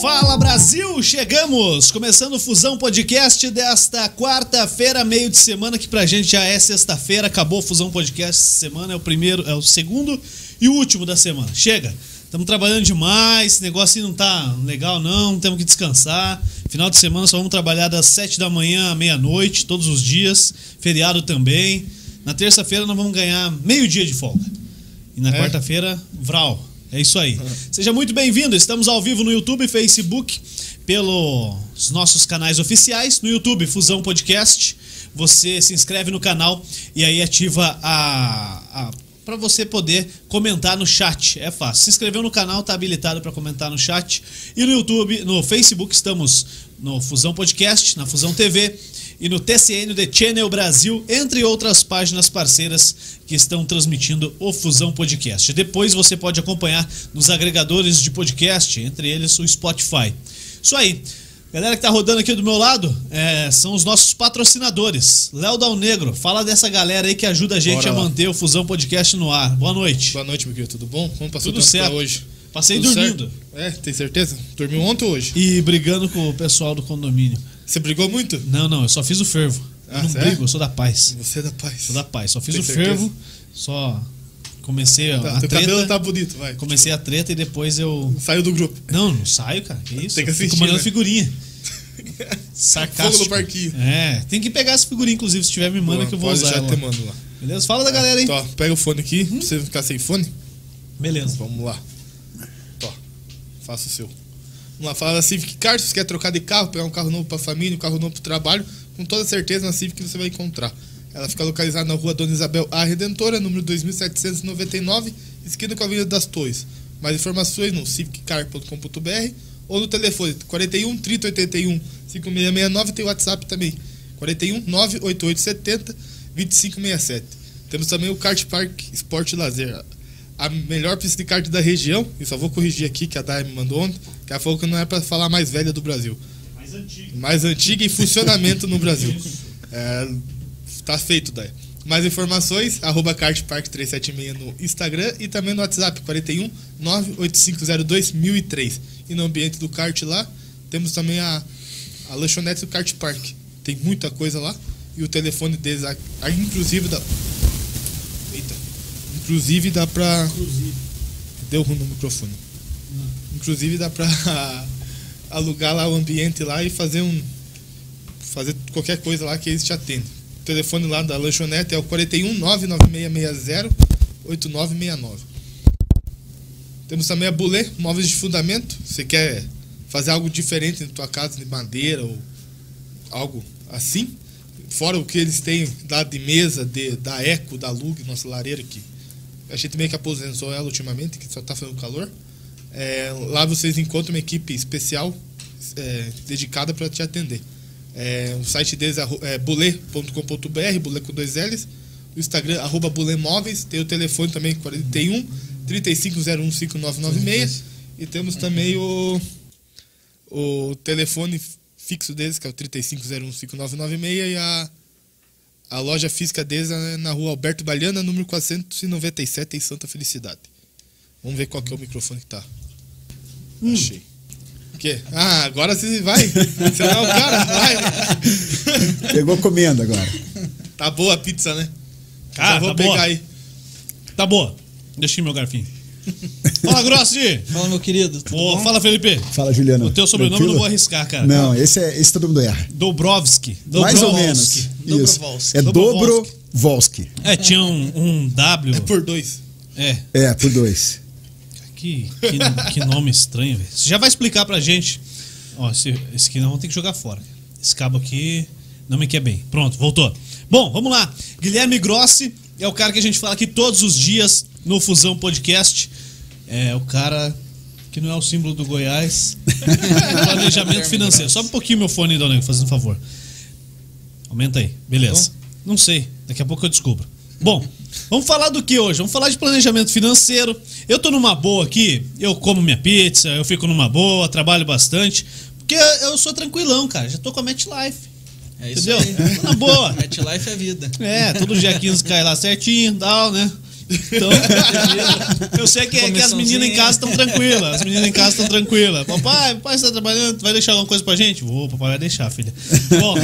Fala Brasil, chegamos! Começando o Fusão Podcast desta quarta-feira, meio de semana, que pra gente já é sexta-feira, acabou o Fusão Podcast semana, é o primeiro, é o segundo e o último da semana. Chega! Estamos trabalhando demais, esse negócio não tá legal não, temos que descansar. Final de semana só vamos trabalhar das sete da manhã à meia-noite, todos os dias, feriado também. Na terça-feira nós vamos ganhar meio dia de folga. E na É. quarta-feira, Vral. É isso aí. Seja muito bem-vindo. Estamos ao vivo no YouTube e Facebook, pelos nossos canais oficiais. No YouTube, Fusão Podcast. Você se inscreve no canal e aí ativa a. a para você poder comentar no chat. É fácil. Se inscreveu no canal, tá habilitado para comentar no chat. E no YouTube, no Facebook, estamos no Fusão Podcast, na Fusão TV e no TCN The Channel Brasil, entre outras páginas parceiras que estão transmitindo o Fusão Podcast. Depois você pode acompanhar nos agregadores de podcast, entre eles o Spotify. Isso aí. Galera que tá rodando aqui do meu lado é, são os nossos patrocinadores. Léo Dal Negro, fala dessa galera aí que ajuda a gente Bora a lá. manter o Fusão Podcast no ar. Boa noite. Boa noite, meu querido. Tudo bom? Como passou Tudo certo. hoje? Passei Tudo dormindo certo? É, tem certeza? Dormiu ontem ou hoje? e brigando com o pessoal do condomínio. Você brigou muito? Não, não, eu só fiz o fervo. Eu Ah, não sério? brigo, eu sou da paz. Você é da paz. Sou da paz. Só fiz Tem o certeza? fervo, só comecei a, Tá, a treta. cabelo tá bonito, vai. Comecei a treta e depois eu. Saiu do grupo. Não, não saio, cara. Que isso? Tem que Eu Fico assistir, mandando né? figurinha. Fogo Sarcástico. no parquinho. É, tem que pegar essa figurinha, inclusive, se tiver, me manda Boa, que eu vou usar. já te mando lá. Beleza? Fala da galera aí. Tó, pega o fone aqui, pra você ficar sem fone. Beleza. Vamos lá. Tó, faça o seu. Lá, fala da Civic Car, se você quer trocar de carro, pegar um carro novo pra família, um carro novo pro trabalho, com toda certeza na Civic você vai encontrar. Ela fica localizada na rua Dona Isabel A Redentora, número 2799, esquina com a Avenida das Torres. Mais informações no civiccar.com.br ou no telefone 41 30 81 5669, tem o WhatsApp também. 41 98870 2567. Temos também o Kart Park Esporte Lazer. A melhor pista de kart da região, e só vou corrigir aqui que a Dai me mandou ontem, que ela falou que não é para falar mais velha do Brasil. Mais antigo. Mais antiga em funcionamento no Brasil. É, tá feito, Dai. Mais informações, arroba kartpark376 no Instagram e também no WhatsApp 41 98502 1003. E no ambiente do kart lá, temos também a, a lanchonete do Kart Park. Tem muita coisa lá. E o telefone deles, a- a- inclusive dá. Inclusive dá pra. Inclusive. Deu ruim no microfone. Inclusive dá pra alugar lá o ambiente lá e fazer um. Fazer qualquer coisa lá que eles te atendem. O telefone lá da lanchonete é o 41 99660 8969. Temos também a Bulê, móveis de fundamento. Você quer fazer algo diferente na tua casa de madeira ou algo assim? Fora o que eles têm lá de mesa, de, da Eco, da Lug, nossa lareira que a gente meio que aposentou ela ultimamente, que só tá fazendo calor. É, lá vocês encontram uma equipe especial é, dedicada para te atender. É, o site deles é, é bulê.com.br, bulê com dois L's. O Instagram, arroba bulemóveis. Tem o telefone também, 41 3501 5996. E temos também o, o telefone fixo deles, que é o 3501 5996. E a, a loja física deles é na rua Alberto Baliana, número 497, em Santa Felicidade. Vamos ver qual que é o microfone que tá. Achei. O quê? Ah, agora você vai. Você não é o cara, vai. Pegou comendo agora. Tá boa a pizza, né? Cara, Já vou tá pegar boa. aí. Tá boa. Deixa aqui meu garfinho. Fala, Grossi! Fala, meu querido. Fala, Felipe. Fala, Juliano. O teu sobrenome eu Tranquilo? não vou arriscar, cara. Não, esse, é, esse todo mundo erra. Dobrovski. Mais ou Dobrovski. menos. Isso. Dobrovolsky. É Dobrovolsky. Dobrovolsky. É, tinha um, um W. É por dois. É. É, por dois. Que, que, que nome estranho, velho. Você já vai explicar pra gente. Ó, esse, esse aqui nós vamos ter que jogar fora. Esse cabo aqui não me quer bem. Pronto, voltou. Bom, vamos lá. Guilherme Grossi é o cara que a gente fala aqui todos os dias no Fusão Podcast. É o cara que não é o símbolo do Goiás. Planejamento financeiro. Sobe um pouquinho meu fone, Dona, Nego, fazendo um favor. Aumenta aí. Beleza. Não sei. Daqui a pouco eu descubro. Bom, vamos falar do que hoje? Vamos falar de planejamento financeiro. Eu tô numa boa aqui, eu como minha pizza, eu fico numa boa, trabalho bastante. Porque eu sou tranquilão, cara. Já tô com a MetLife. É isso Entendeu? aí. Tô na boa. Pet Life é vida. É, todo dia 15 cai lá certinho, tal, né? Então, eu sei que, que as meninas em casa estão tranquilas. As meninas em casa estão tranquilas. Papai, papai está trabalhando, vai deixar alguma coisa pra gente? Vou, papai vai deixar, filha. Bom,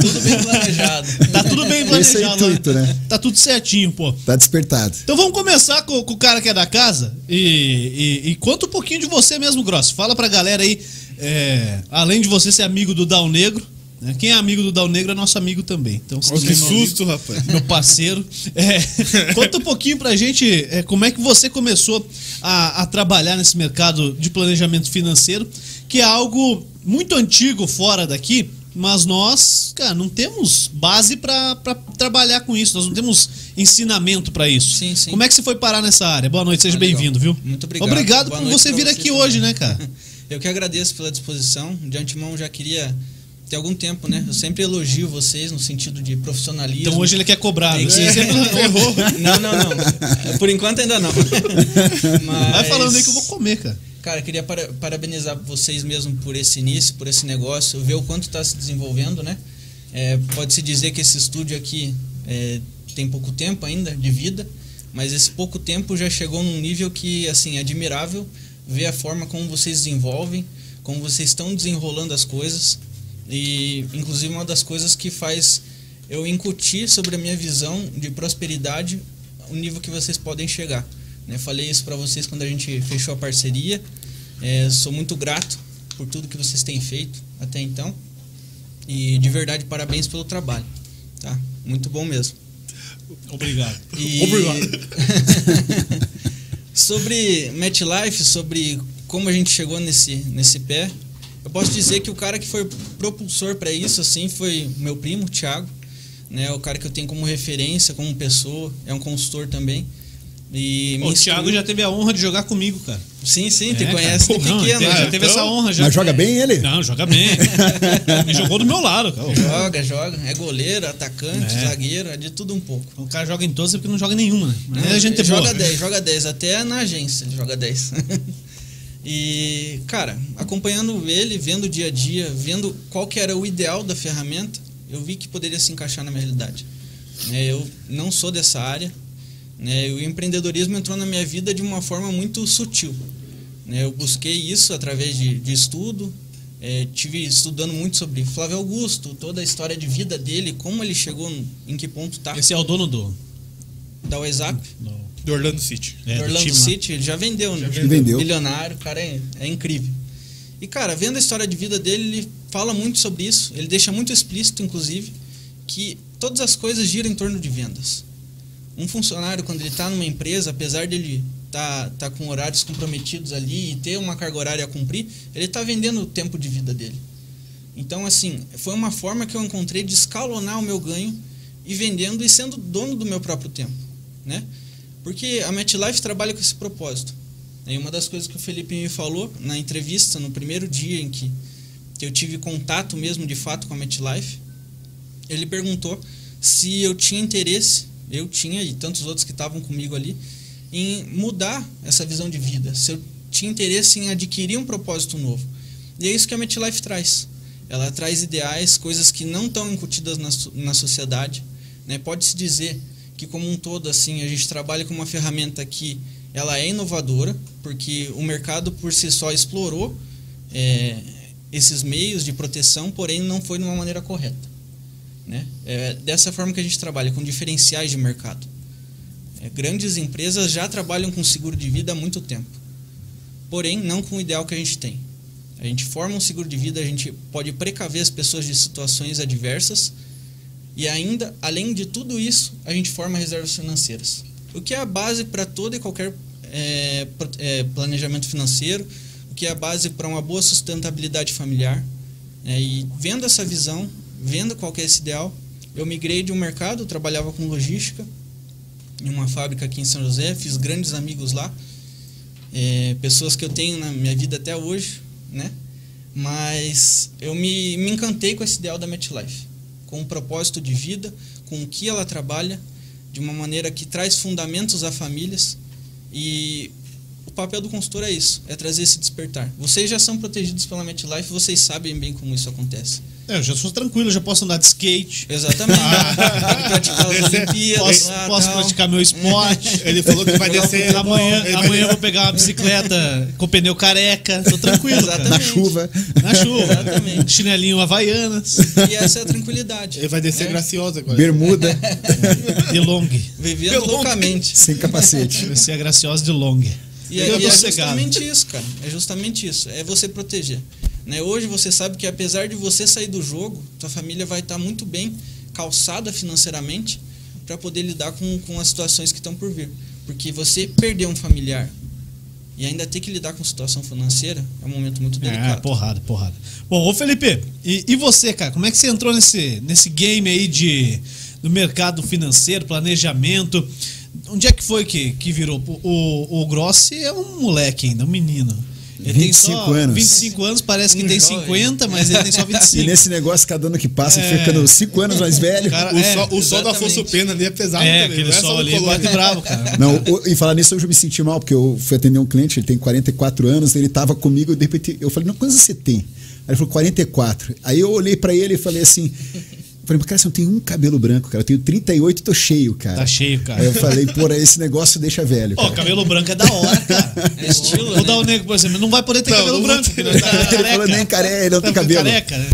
Tudo bem planejado. tá tudo bem é planejado. intuito, né? Tá tudo certinho, pô. Tá despertado. Então vamos começar com, com o cara que é da casa e, e- e conta um pouquinho de você mesmo, Grosso. Fala pra galera aí, é, além de você ser amigo do Dal Negro, quem é amigo do Dal Negro é nosso amigo também. Então, se Ó, que meu amigo, susto, rapaz. meu parceiro. É, conta um pouquinho pra gente é, como é que você começou a, a trabalhar nesse mercado de planejamento financeiro, que é algo muito antigo fora daqui, mas nós, cara, não temos base pra pra trabalhar com isso, nós não temos ensinamento pra isso. Sim, sim. Como é que você foi parar nessa área? Boa noite, seja Ah, bem-vindo, viu? Muito obrigado. Obrigado Boa por você vir aqui também. hoje, né, cara? Eu que agradeço pela disposição. De antemão já queria ter algum tempo, né? Eu sempre elogio vocês no sentido de profissionalismo. Então hoje ele quer cobrar. Tem Você que- sempre errou. Não, não, não. Por enquanto ainda não. Mas, Vai falando aí que eu vou comer, cara. Cara, queria para- parabenizar vocês mesmo por esse início, por esse negócio, ver o quanto está se desenvolvendo, né? É, Pode-se dizer que esse estúdio aqui é, tem pouco tempo ainda de vida, mas esse pouco tempo já chegou num nível que, assim, é admirável ver a forma como vocês desenvolvem, como vocês estão desenrolando as coisas e, inclusive, uma das coisas que faz eu incutir sobre a minha visão de prosperidade o nível que vocês podem chegar. Né? Falei isso para vocês quando a gente fechou a parceria. É, sou muito grato por tudo que vocês têm feito até então. E de verdade, parabéns pelo trabalho. Tá? Muito bom mesmo. Obrigado. E- Obrigado. sobre MetLife, sobre como a gente chegou nesse, nesse pé, eu posso dizer que o cara que foi propulsor para isso assim foi meu primo, o Thiago, né? O cara que eu tenho como referência, como pessoa, é um consultor também. E O Thiago já teve a honra de jogar comigo, cara. Sim, sim, É, te cara. conhece de Não, pequeno. já teve essa honra já. Mas joga bem ele? Não, joga bem. Ele jogou do meu lado, cara. Joga, joga. É goleiro, atacante, É. zagueiro, é de tudo um pouco. O cara joga em todas porque não joga em nenhuma, né? Mas Não, a gente é ele joga boa. 10, joga 10. Até na agência ele joga 10. e, cara, acompanhando ele, vendo o dia a dia, vendo qual que era o ideal da ferramenta, eu vi que poderia se encaixar na minha realidade. Né, eu não sou dessa área. Né, o empreendedorismo entrou na minha vida de uma forma muito sutil. Né, eu busquei isso através de, de estudo, é, tive estudando muito sobre Flávio Augusto, toda a história de vida dele, como ele chegou, em que ponto tá, Esse é o dono do. da WhatsApp. do Do Orlando City. é, do Orlando lá. City, ele já vendeu, né? Ele vendeu. Bilionário, o cara é, é incrível. E, cara, vendo a história de vida dele, ele fala muito sobre isso. Ele deixa muito explícito, inclusive, que todas as coisas giram em torno de vendas. Um funcionário, quando ele está numa empresa, apesar dele estar tá, tá com horários comprometidos ali e ter uma carga horária a cumprir, ele está vendendo o tempo de vida dele. Então, assim, foi uma forma que eu encontrei de escalonar o meu ganho e vendendo e sendo dono do meu próprio tempo, né? Porque a MetLife trabalha com esse propósito. E uma das coisas que o Felipe me falou na entrevista, no primeiro dia em que, que eu tive contato mesmo de fato com a MetLife, ele perguntou se eu tinha interesse, eu tinha e tantos outros que estavam comigo ali, em mudar essa visão de vida, se eu tinha interesse em adquirir um propósito novo. E é isso que a MetLife traz. Ela traz ideais, coisas que não estão incutidas na, na sociedade. Né? Pode-se dizer que, como um todo, assim, a gente trabalha com uma ferramenta que ela é inovadora, porque o mercado por si só explorou é, esses meios de proteção, porém não foi de uma maneira correta. Né? É dessa forma que a gente trabalha, com diferenciais de mercado. É, grandes empresas já trabalham com seguro de vida há muito tempo, porém não com o ideal que a gente tem. A gente forma um seguro de vida, a gente pode precaver as pessoas de situações adversas e ainda, além de tudo isso, a gente forma reservas financeiras. O que é a base para todo e qualquer é, é, planejamento financeiro, o que é a base para uma boa sustentabilidade familiar. É, e vendo essa visão, vendo qual que é esse ideal, eu migrei de um mercado, trabalhava com logística em uma fábrica aqui em São José, fiz grandes amigos lá, é, pessoas que eu tenho na minha vida até hoje, né? Mas eu me, me encantei com esse ideal da MetLife, com o propósito de vida, com o que ela trabalha, de uma maneira que traz fundamentos a famílias e o papel do consultor é isso, é trazer esse despertar. Vocês já são protegidos pela MetLife, vocês sabem bem como isso acontece. É, eu já sou tranquilo, já posso andar de skate. Exatamente. Praticar as é- Olimpíadas. Posso, lá, posso tal. praticar meu esporte. Ele falou que vai descer. amanhã, ele vai- amanhã eu vou pegar uma bicicleta com pneu careca. Tô tranquilo, cara. Na Exatamente. chuva. Na chuva. Exatamente. Chinelinho Havaianas. E essa é a tranquilidade. Ele vai descer É. graciosa agora. Bermuda, De long. Vivendo loucamente. sem capacete. Vai ser a graciosa de long. E, eu é, e é sossegado. justamente isso, cara. É justamente isso. É você proteger. Né? Hoje você sabe que apesar de você sair do jogo, tua família vai estar muito bem calçada financeiramente para poder lidar com, com as situações que estão por vir. Porque você perder um familiar e ainda ter que lidar com situação financeira é um momento muito É, delicado. porrada, porrada. Bom, ô Felipe, e, e você, cara? Como é que você entrou nesse, nesse game aí de, do mercado financeiro, planejamento? Onde é que foi que, que virou? O, o, o Grossi é um moleque ainda, um menino. Ele 25 tem só anos. 25 anos, parece que Um tem jovem. 50, mas ele tem só E 25. nesse negócio, cada ano que passa, É. fica ficando 5 anos mais velho. Cara, O, é, sol, o sol do. Afonso Pena ali é pesado é, também. aquele não é sol ali Colônia. bate bravo, cara. Não, e falar nisso, hoje eu me senti mal, porque eu fui atender um cliente, ele tem 44 anos, ele tava comigo, e de repente eu falei, não, quantos você tem? Aí ele falou, 44. Aí eu olhei pra ele e falei assim, falei, cara, você não tem um cabelo branco, cara, eu tenho 38 e tô cheio, cara. Tá cheio, Aí cara. eu falei, porra, esse negócio deixa velho. Ó, cara. cabelo branco é da hora, cara. É estilo, Vou né? dar o nego, por exemplo, não vai poder ter Não, cabelo não branco. porque ele tá Ele falou, careca. nem careca, ele não tem Tá cabelo. Careca, né?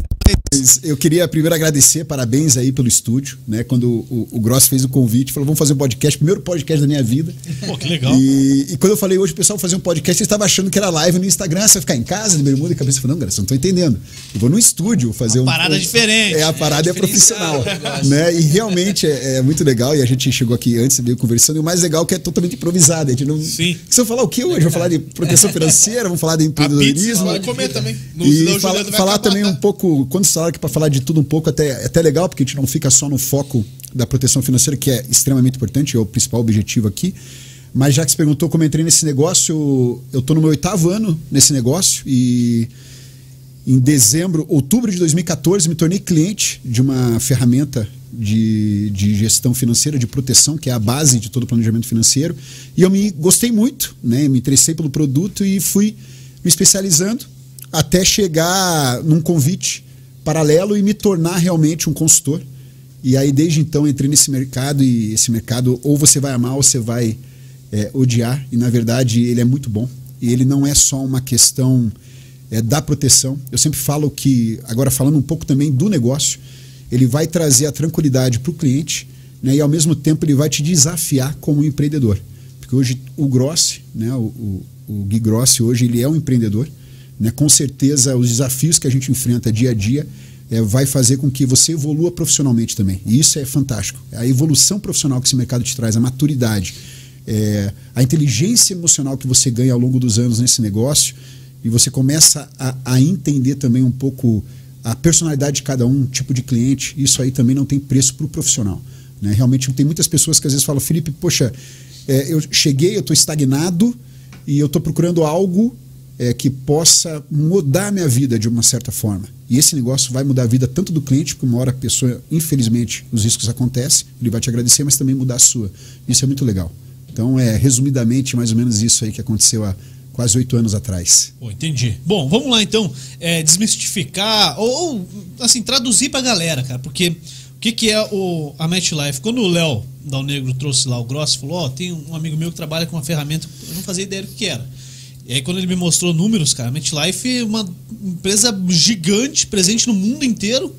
Eu queria primeiro agradecer, parabéns aí pelo estúdio, né? Quando o, o Gross fez o convite, falou, vamos fazer um podcast, primeiro podcast da minha vida. Pô, que legal. E, e quando eu falei hoje, o pessoal fazer um podcast, eles estavam achando que era live no Instagram, você vai ficar em casa, de bermuda e cabeça. Eu falei, não, você não tô entendendo. Eu vou no estúdio fazer um. parada um- diferente. É, a parada é, É profissional. Né? E realmente é, é muito legal. E a gente chegou aqui antes, veio conversando, e o mais legal é que é totalmente improvisado. A gente não. Sim. Você vai falar o que hoje? Vamos falar de proteção financeira, vamos falar de empreendedorismo. vai comer também. No, E fala- falar acabar. também um pouco, quando você fala que para falar de tudo um pouco, até, é até legal, porque a gente não fica só no foco da proteção financeira, que é extremamente importante, é o principal objetivo aqui. Mas já que você perguntou como eu entrei nesse negócio, eu estou no meu oitavo ano nesse negócio e em dezembro, outubro de 2014, me tornei cliente de uma ferramenta de, de gestão financeira, de proteção, que é a base de todo planejamento financeiro. E eu me gostei muito, né? me interessei pelo produto e fui me especializando até chegar num convite paralelo e me tornar realmente um consultor. E aí, desde então, entrei nesse mercado e esse mercado ou você vai amar ou você vai é, odiar. E, na verdade, ele é muito bom. E ele não é só uma questão é, da proteção. Eu sempre falo que, agora falando um pouco também do negócio, ele vai trazer a tranquilidade para o cliente né, e, ao mesmo tempo, ele vai te desafiar como empreendedor. Porque hoje o Grossi, né, o, o, o Gui Grossi, hoje ele é um empreendedor. Né, com certeza, os desafios que a gente enfrenta dia a dia é, vai fazer com que você evolua profissionalmente também. E isso é fantástico. A evolução profissional que esse mercado te traz, a maturidade, é, a inteligência emocional que você ganha ao longo dos anos nesse negócio, e você começa a, a entender também um pouco a personalidade de cada um, tipo de cliente, isso aí também não tem preço para o profissional. Né? Realmente tem muitas pessoas que às vezes falam, Felipe, poxa, é, eu cheguei, eu estou estagnado e eu estou procurando algo é, que possa mudar minha vida de uma certa forma. E esse negócio vai mudar a vida tanto do cliente, porque uma hora a pessoa, infelizmente, os riscos acontecem, ele vai te agradecer, mas também mudar a sua. Isso é muito legal. Então, é resumidamente mais ou menos isso aí que aconteceu há quase oito anos atrás. Entendi. Bom, vamos lá então é, desmistificar ou, assim traduzir pra galera, cara, porque o que, que é o, a MetLife? Quando o Léo Dal Negro trouxe lá o Gross, falou: Ó, tem um amigo meu que trabalha com uma ferramenta, eu não fazia ideia do que era. E aí, quando ele me mostrou números, cara, a MetLife é uma empresa gigante, presente no mundo inteiro.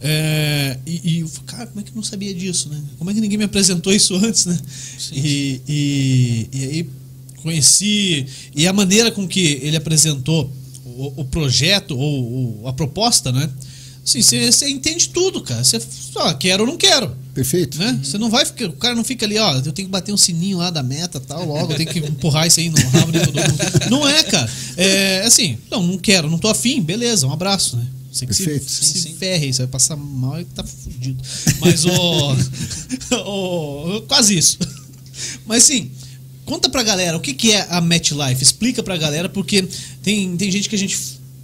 É, e, e eu falei, cara, como é que eu não sabia disso, né? Como é que ninguém me apresentou isso antes, né? Sim, E, e, e aí conheci e a maneira com que ele apresentou o, o projeto ou, ou a proposta, né? Assim, você entende tudo, cara. Você só quero ou não quero, Perfeito? né? Você não vai ficar, o cara não fica ali, ó, eu tenho que bater um sininho lá da meta, tal, logo, eu tenho que empurrar isso aí no rabo de todo mundo. Não é, cara. É assim, não, não quero, não tô afim, beleza, um abraço, né? Você que se, Perfeito. se Sim, sim. ferre aí, você vai passar mal e tá fudido. Mas o, o- quase isso. Mas sim, conta pra galera o que, que é a MetLife. Explica pra galera, porque tem, tem gente que a gente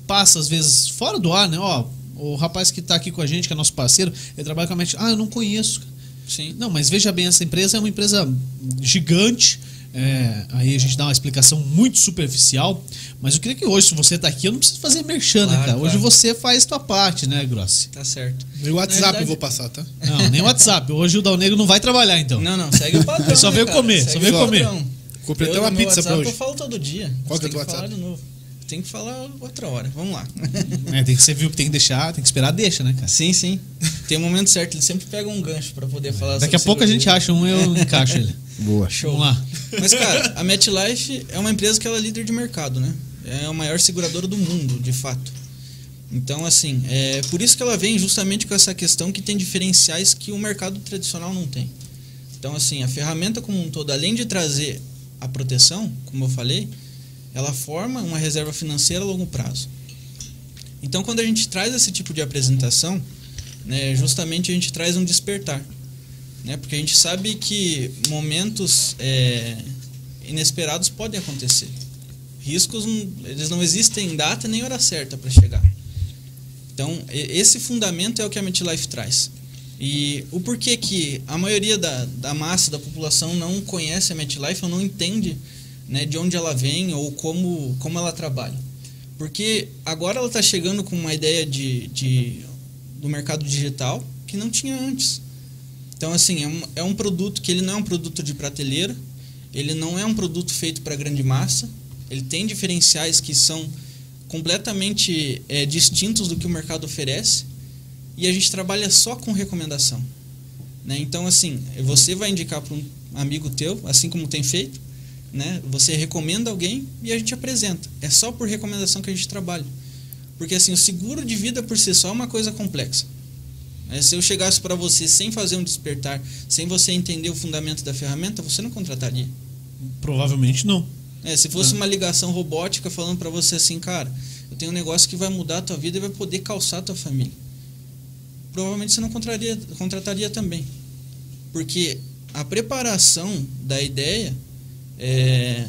passa às vezes fora do ar, né? Ó, o rapaz que tá aqui com a gente, que é nosso parceiro, ele trabalha com a Met. Ah, eu não conheço. Sim. Não, mas veja bem, essa empresa é uma empresa gigante, É, aí a gente dá uma explicação muito superficial, mas eu queria que hoje, se você tá aqui, eu não preciso fazer merchan, né, Claro, cara? Hoje claro. você faz tua parte, né, Grossi? Tá certo. Meu WhatsApp verdade- eu vou passar, tá? Não, nem WhatsApp. Hoje o Dal Negro não vai trabalhar, então. Não, não, segue o padrão. Ele só né, veio comer, Segue só veio o comer. Comprei até uma pizza pra WhatsApp hoje. Eu falo todo dia. Qual que é falar WhatsApp? de novo. Tem que falar outra hora. Vamos lá. É, tem que, você viu que tem que deixar, tem que esperar, deixa, né, cara? sim, sim. Tem um momento certo. Ele sempre pega um gancho pra poder falar Daqui a pouco a gente acha um eu encaixo ele. Boa. Show. Vamos lá. Mas, cara, a MetLife é uma empresa que ela é líder de mercado, né? É a maior seguradora do mundo, de fato. Então, assim, é por isso que ela vem justamente com essa questão que tem diferenciais que o mercado tradicional não tem. Então, assim, a ferramenta como um todo, além de trazer a proteção, como eu falei, ela forma uma reserva financeira a longo prazo. Então, quando a gente traz esse tipo de apresentação, né, justamente a gente traz um despertar. Né, porque a gente sabe que momentos é, inesperados podem acontecer. Riscos, hum, eles não existem em data nem hora certa para chegar. Então, esse fundamento é o que a MetLife traz. E o porquê que a maioria da, da massa da população não conhece a MetLife ou não entende né, de onde ela vem ou como, como ela trabalha. Porque agora ela está chegando com uma ideia de, de, do mercado digital que não tinha antes. Então, assim, é um, é um produto que ele não é um produto de prateleira, ele não é um produto feito para grande massa, ele tem diferenciais que são completamente é, distintos do que o mercado oferece e a gente trabalha só com recomendação. Né? Então, assim, você vai indicar para um amigo teu, assim como tem feito, né? você recomenda alguém e a gente apresenta. É só por recomendação que a gente trabalha. Porque, assim, o seguro de vida por si só é uma coisa complexa. É, Se eu chegasse para você sem fazer um despertar, sem você entender o fundamento da ferramenta, você não contrataria. Provavelmente não. É, se fosse uma ligação robótica falando para você assim, cara, eu tenho um negócio que vai mudar a tua vida e vai poder calçar a tua família. Provavelmente você não contrataria, contrataria também. Porque a preparação da ideia é,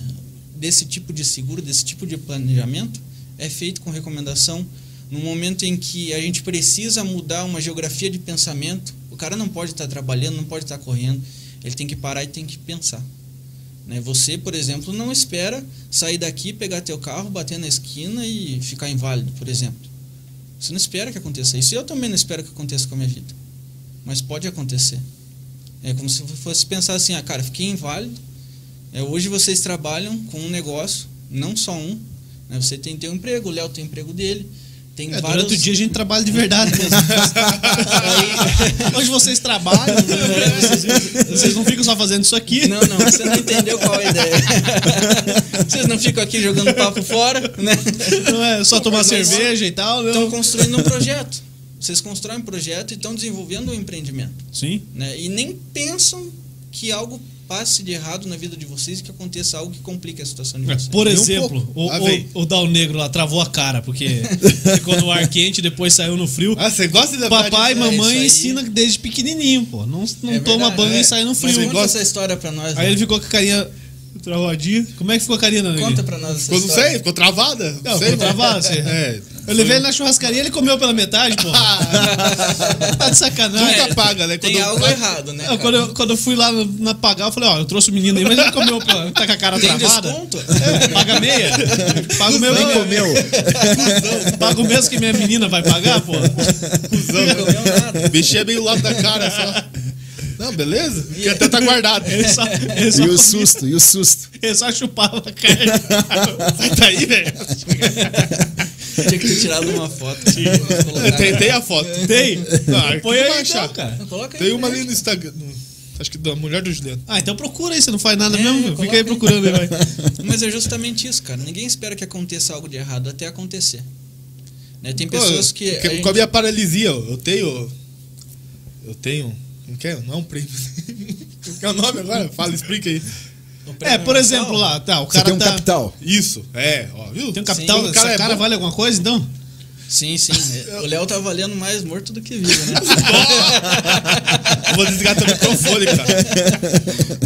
desse tipo de seguro, desse tipo de planejamento, é feito com recomendação no momento em que a gente precisa mudar uma geografia de pensamento. O cara não pode estar trabalhando, não pode estar correndo, ele tem que parar e tem que pensar. Né? Você, por exemplo, não espera sair daqui, pegar teu carro, bater na esquina e ficar inválido, por exemplo. Você não espera que aconteça isso. Eu também não espero que aconteça com a minha vida. Mas pode acontecer. É como se fosse pensar assim, ah, cara, fiquei inválido. É, hoje vocês trabalham com um negócio, não só um. Né? Você tem teu emprego, o Léo tem o emprego dele. Tem É, vários... durante o dia a gente trabalha de verdade mesmo. Hoje vocês trabalham, né? vocês, não ficam só fazendo isso aqui. Não, não, você não entendeu qual é a ideia. Vocês não ficam aqui jogando papo fora, né? Não é só tomar cerveja e tal. Estão Não. construindo um projeto. Vocês constroem um projeto e estão desenvolvendo um empreendimento. Sim. Né? E nem pensam que algo passe de errado na vida de vocês e que aconteça algo que complique a situação de vocês. Por um exemplo, pouco. o, o, o Dal Negro lá travou a cara, porque ficou no ar quente, depois saiu no frio. Ah, você gosta de lembrar Papai e mamãe aí. ensina desde pequenininho, pô. Não, não É toma verdade, banho é. e sai no Mas frio. você conta gosta- essa história pra nós. Aí né? ele ficou com a carinha travadinha. Como é que ficou a carinha, Dal Conta pra nós essa Ficou, não história. sei, ficou travada. Não, sei, ficou travado, você- É. Eu levei ele na churrascaria ele comeu pela metade, pô. tá de sacanagem. Nunca paga, né? Tem Quando- algo errado, né? Cara? quando, eu, quando eu fui lá no- na pagar, eu falei, ó, eu trouxe o menino aí, mas ele comeu, pela- tá com a cara Tem travada. desconto? É, paga meia. Paga o meu. Nem comeu. Paga o mesmo que minha menina vai pagar, pô. Cusão, Não comeu nada. Mexia meio lado da cara só. Não, beleza? Que até tá guardado. Ele só, ele só, E o comia- susto, e o susto. ele só chupava a carne. Sai daí, velho. Tinha que ter tirado uma foto. colocar. Eu tentei a foto. Tem? Ah, Põe que aí baixar. então, cara. Não, Coloca aí. Tem uma ali no Instagram. acho que da mulher do Juliano. Ah, então procura aí, você não faz nada É, mesmo? Fica aí procurando aí, vai. Mas é justamente isso, cara. Ninguém espera que aconteça algo de errado até acontecer. Né? Tem Pô, pessoas que. porque a gente- Com a minha paralisia, eu tenho. Eu tenho. Como que é? Não é um prêmio. Qual que é o nome agora? Fala, explica aí. É, por exemplo, lá, tá, o Você cara tem um tá... capital. Isso, é, ó, viu? Tem um capital, Sim, o cara cara, é bom. vale alguma coisa, então? Sim, sim. O Léo tá valendo mais morto do que vivo, né? Eu Vou desligar teu microfone, cara.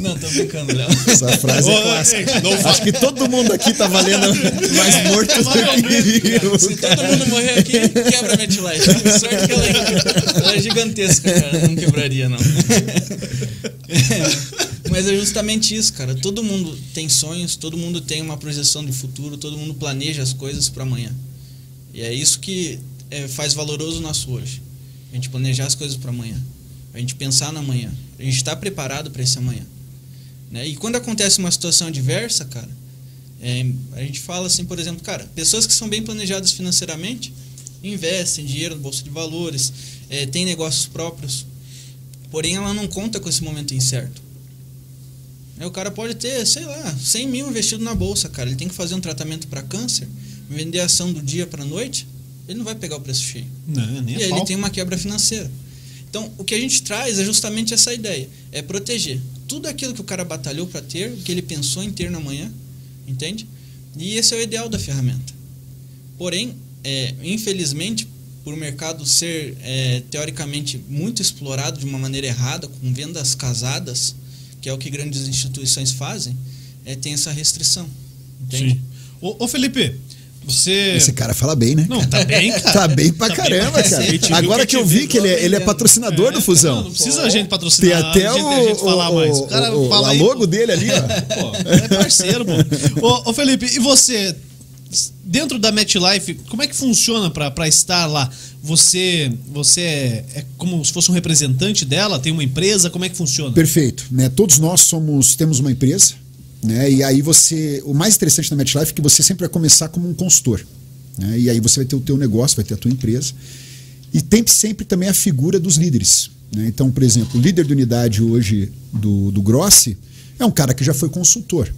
Não, tô brincando, Léo. Essa frase é Ô, clássica. ei. Acho que todo mundo aqui tá valendo mais morto do que vivo. Se todo mundo morrer aqui, quebra a MetLife. Sorte que ela é, ela é gigantesca, cara. Não quebraria, não. Mas é justamente isso, cara. Todo mundo tem sonhos, todo mundo tem uma projeção de futuro, todo mundo planeja as coisas para amanhã. E é isso que é, faz valoroso o nosso hoje. A gente planejar as coisas para amanhã. A gente pensar no amanhã. A gente está preparado para esse amanhã. Né? E quando acontece uma situação adversa, cara, é, a gente fala assim, por exemplo, cara, pessoas que são bem planejadas financeiramente investem dinheiro no bolsa de valores, é, têm negócios próprios, porém ela não conta com esse momento incerto. É, o cara pode ter, sei lá, 100 mil investido na bolsa, cara. Ele tem que fazer um tratamento para câncer, vender ação do dia para noite, ele não vai pegar o preço cheio. Não, nem e aí a ele tem uma quebra financeira. Então, o que a gente traz é justamente essa ideia: é proteger tudo aquilo que o cara batalhou para ter, o que ele pensou em ter na manhã, entende? E esse é o ideal da ferramenta. Porém, é, infelizmente, por o mercado ser é, teoricamente muito explorado de uma maneira errada, com vendas casadas, que é o que grandes instituições fazem, é, tem essa restrição. Entende? Sim. Ô, ô, Felipe, você. Esse cara fala bem, né? Não, tá bem, cara. Tá bem pra Tá bem caramba, pra cara. cacete. Agora que eu vi que ele é, ele é patrocinador do É, Fusão. Não, não precisa a gente Tem patrocinar. até a gente, o, a gente falar o- mais. O cara o- fala a aí, logo pô. dele ali, ó. Pô, é parceiro, pô. Ô, ô, Felipe, e você? Dentro da MetLife, como é que funciona para estar lá? Você você é, é como se fosse um representante dela? Tem uma empresa? Como é que funciona? Perfeito, né? Todos nós somos temos uma empresa, né? E aí você, o mais interessante da MetLife é que você sempre vai começar como um consultor, né? E aí você vai ter o teu negócio, vai ter a tua empresa. E tem sempre também a figura dos líderes, né? Então, por exemplo, o líder de unidade hoje do, do Grossi é um cara que já foi consultor.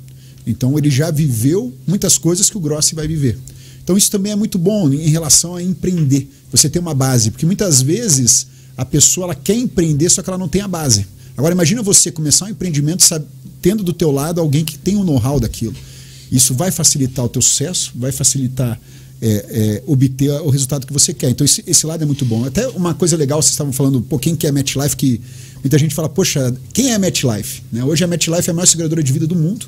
Então ele já viveu muitas coisas que o Grossi vai viver. Então isso também é muito bom em relação a empreender. Você tem uma base, porque muitas vezes a pessoa ela quer empreender, só que ela não tem a base. Agora imagina você começar um empreendimento sabe, tendo do teu lado alguém que tem o know-how daquilo. Isso vai facilitar o teu sucesso, vai facilitar é, é, obter o resultado que você quer. Então esse, esse lado é muito bom. Até uma coisa legal, vocês estavam falando, pô, quem que é MetLife, que muita gente fala, poxa, quem é MetLife? Né? Hoje a MetLife é a maior seguradora de vida do mundo.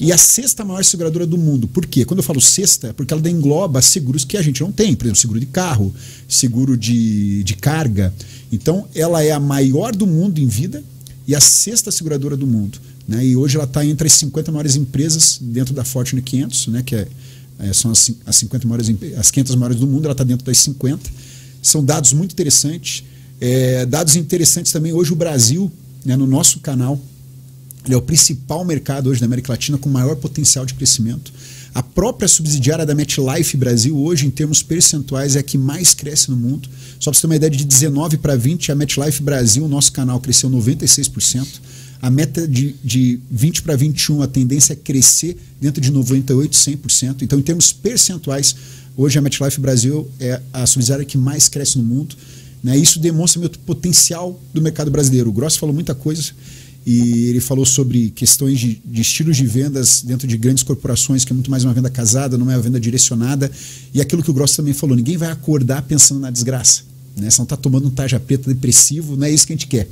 E a sexta maior seguradora do mundo. Por quê? Quando eu falo sexta, é porque ela engloba seguros que a gente não tem. Por exemplo, seguro de carro, seguro de, de carga. Então, ela é a maior do mundo em vida e a sexta seguradora do mundo. Né? E hoje ela está entre as 50 maiores empresas dentro da Fortune 500, né? que é, é, são as, as 50 maiores, as 500 maiores do mundo, ela está dentro das 50. São dados muito interessantes. É, dados interessantes também, hoje o Brasil, né, no nosso canal, ele é o principal mercado hoje da América Latina com maior potencial de crescimento. A própria subsidiária da MetLife Brasil, hoje, em termos percentuais, é a que mais cresce no mundo. Só para você ter uma ideia, de 19 para 20, a MetLife Brasil, nosso canal, cresceu 96%. A meta de, de 20 para 21, a tendência é crescer dentro de 98, 100%. Então, em termos percentuais, hoje a MetLife Brasil é a subsidiária que mais cresce no mundo. Né? Isso demonstra o potencial do mercado brasileiro. O Gross falou muita coisa e ele falou sobre questões de, de, estilos de vendas dentro de grandes corporações, que é muito mais uma venda casada, não é uma venda direcionada. E aquilo que o Gross também falou: ninguém vai acordar pensando na desgraça. Né? Você não está tomando um tarja preta depressivo, não é isso que a gente quer.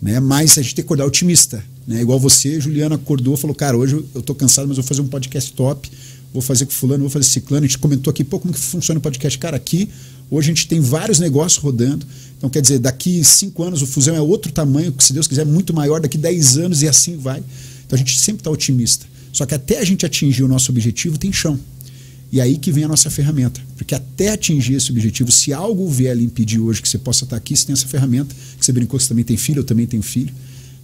Né? Mas a gente tem que acordar otimista. Né? Igual você, Juliana, acordou falou: cara, hoje eu estou cansado, mas vou fazer um podcast top. Vou fazer com fulano, vou fazer ciclano. A gente comentou aqui, pô, como que funciona o podcast? Cara, aqui Hoje a gente tem vários negócios rodando. Então, quer dizer, daqui cinco anos o fusão é outro tamanho, que se Deus quiser, muito maior, daqui dez anos e assim vai. Então a gente sempre está otimista. Só que até a gente atingir o nosso objetivo, tem chão. E aí que vem a nossa ferramenta. Porque até atingir esse objetivo, se algo vier lhe impedir hoje que você possa estar aqui, você tem essa ferramenta. Que você brincou que você também tem filho, eu também tenho filho.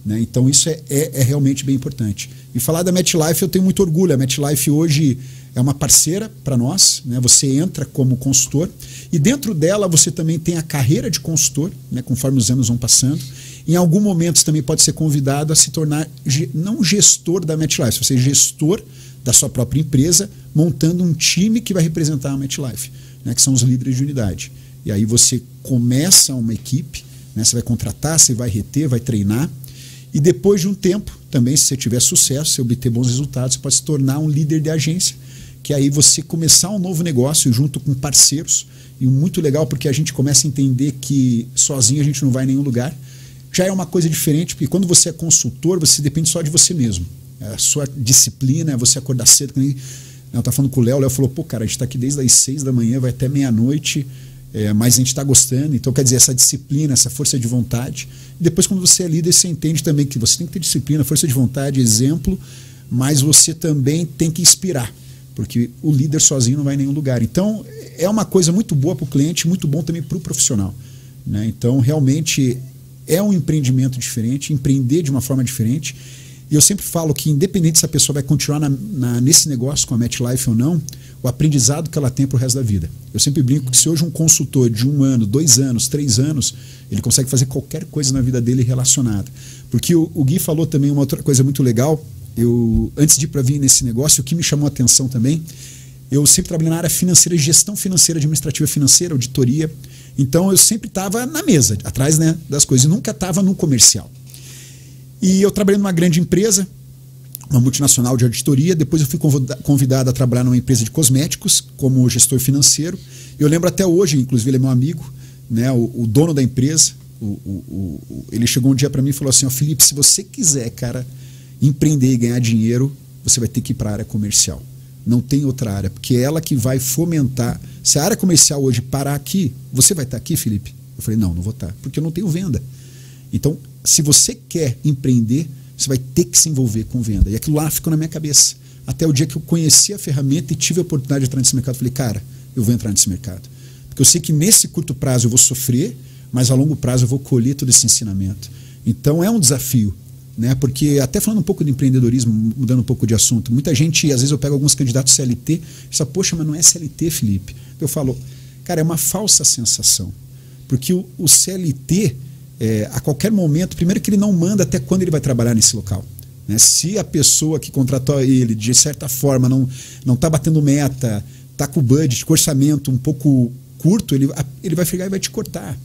Né? Então isso é, é, é, realmente bem importante. E falar da MetLife, eu tenho muito orgulho. A MetLife hoje é uma parceira para nós. Né? Você entra como consultor e dentro dela você também tem a carreira de consultor, né? conforme os anos vão passando. Em algum momento você também pode ser convidado a se tornar não gestor da MetLife, você é gestor da sua própria empresa, montando um time que vai representar a MetLife, né? que são os líderes de unidade. E aí você começa uma equipe, né? você vai contratar, você vai reter, vai treinar. E depois de um tempo, também, se você tiver sucesso, se obter bons resultados, você pode se tornar um líder de agência. Que aí você começar um novo negócio junto com parceiros. E muito legal porque a gente começa a entender que sozinho a gente não vai em nenhum lugar. Já é uma coisa diferente, porque quando você é consultor, você depende só de você mesmo. A sua disciplina é você acordar cedo. Eu estava falando com o Léo, o Léo falou, pô, cara, a gente está aqui desde as seis da manhã, vai até meia-noite. É, mas a gente está gostando. Então, quer dizer, essa disciplina, essa força de vontade. E depois, quando você é líder, você entende também que você tem que ter disciplina, força de vontade, exemplo, mas você também tem que inspirar, porque o líder sozinho não vai em nenhum lugar. Então, é uma coisa muito boa para o cliente, muito bom também para o profissional. Né? Então, realmente é um empreendimento diferente, empreender de uma forma diferente. E eu sempre falo que, independente se a pessoa vai continuar na, na, nesse negócio com a MetLife ou não, o aprendizado que ela tem para o resto da vida. Eu sempre brinco que se hoje um consultor de um ano, dois anos, três anos, ele consegue fazer qualquer coisa na vida dele relacionada. Porque o, o Gui falou também uma outra coisa muito legal. Eu, antes de ir para vir nesse negócio, o que me chamou a atenção também, eu sempre trabalhei na área financeira, gestão financeira, administrativa financeira, auditoria. Então eu sempre estava na mesa, atrás né, das coisas, e nunca estava no comercial. E eu trabalhei numa grande empresa, uma multinacional de auditoria. Depois eu fui convidado a trabalhar numa empresa de cosméticos como gestor financeiro. Eu lembro até hoje, inclusive ele é meu amigo, né, o, o dono da empresa. O, o, ele chegou um dia para mim e falou assim: oh, Felipe, se você quiser, cara, empreender e ganhar dinheiro, você vai ter que ir para a área comercial. Não tem outra área, porque é ela que vai fomentar. Se a área comercial hoje parar aqui, você vai estar aqui, Felipe? Eu falei: não, não vou estar, porque eu não tenho venda. Então, se você quer empreender, você vai ter que se envolver com venda. E aquilo lá ficou na minha cabeça. Até o dia que eu conheci a ferramenta e tive a oportunidade de entrar nesse mercado, falei, cara, eu vou entrar nesse mercado. Porque eu sei que nesse curto prazo eu vou sofrer, mas a longo prazo eu vou colher todo esse ensinamento. Então é um desafio, né? Porque até falando um pouco de empreendedorismo, mudando um pouco de assunto, muita gente, às vezes eu pego alguns candidatos CLT, e fala, poxa, mas não é CLT, Felipe. Eu falo, cara, é uma falsa sensação. Porque o, o CLT, é, a qualquer momento, primeiro que ele não manda até quando ele vai trabalhar nesse local. Né? Se a pessoa que contratou ele, de certa forma, não está batendo meta, está com o budget, com orçamento um pouco curto, ele, ele vai fregar e vai te cortar.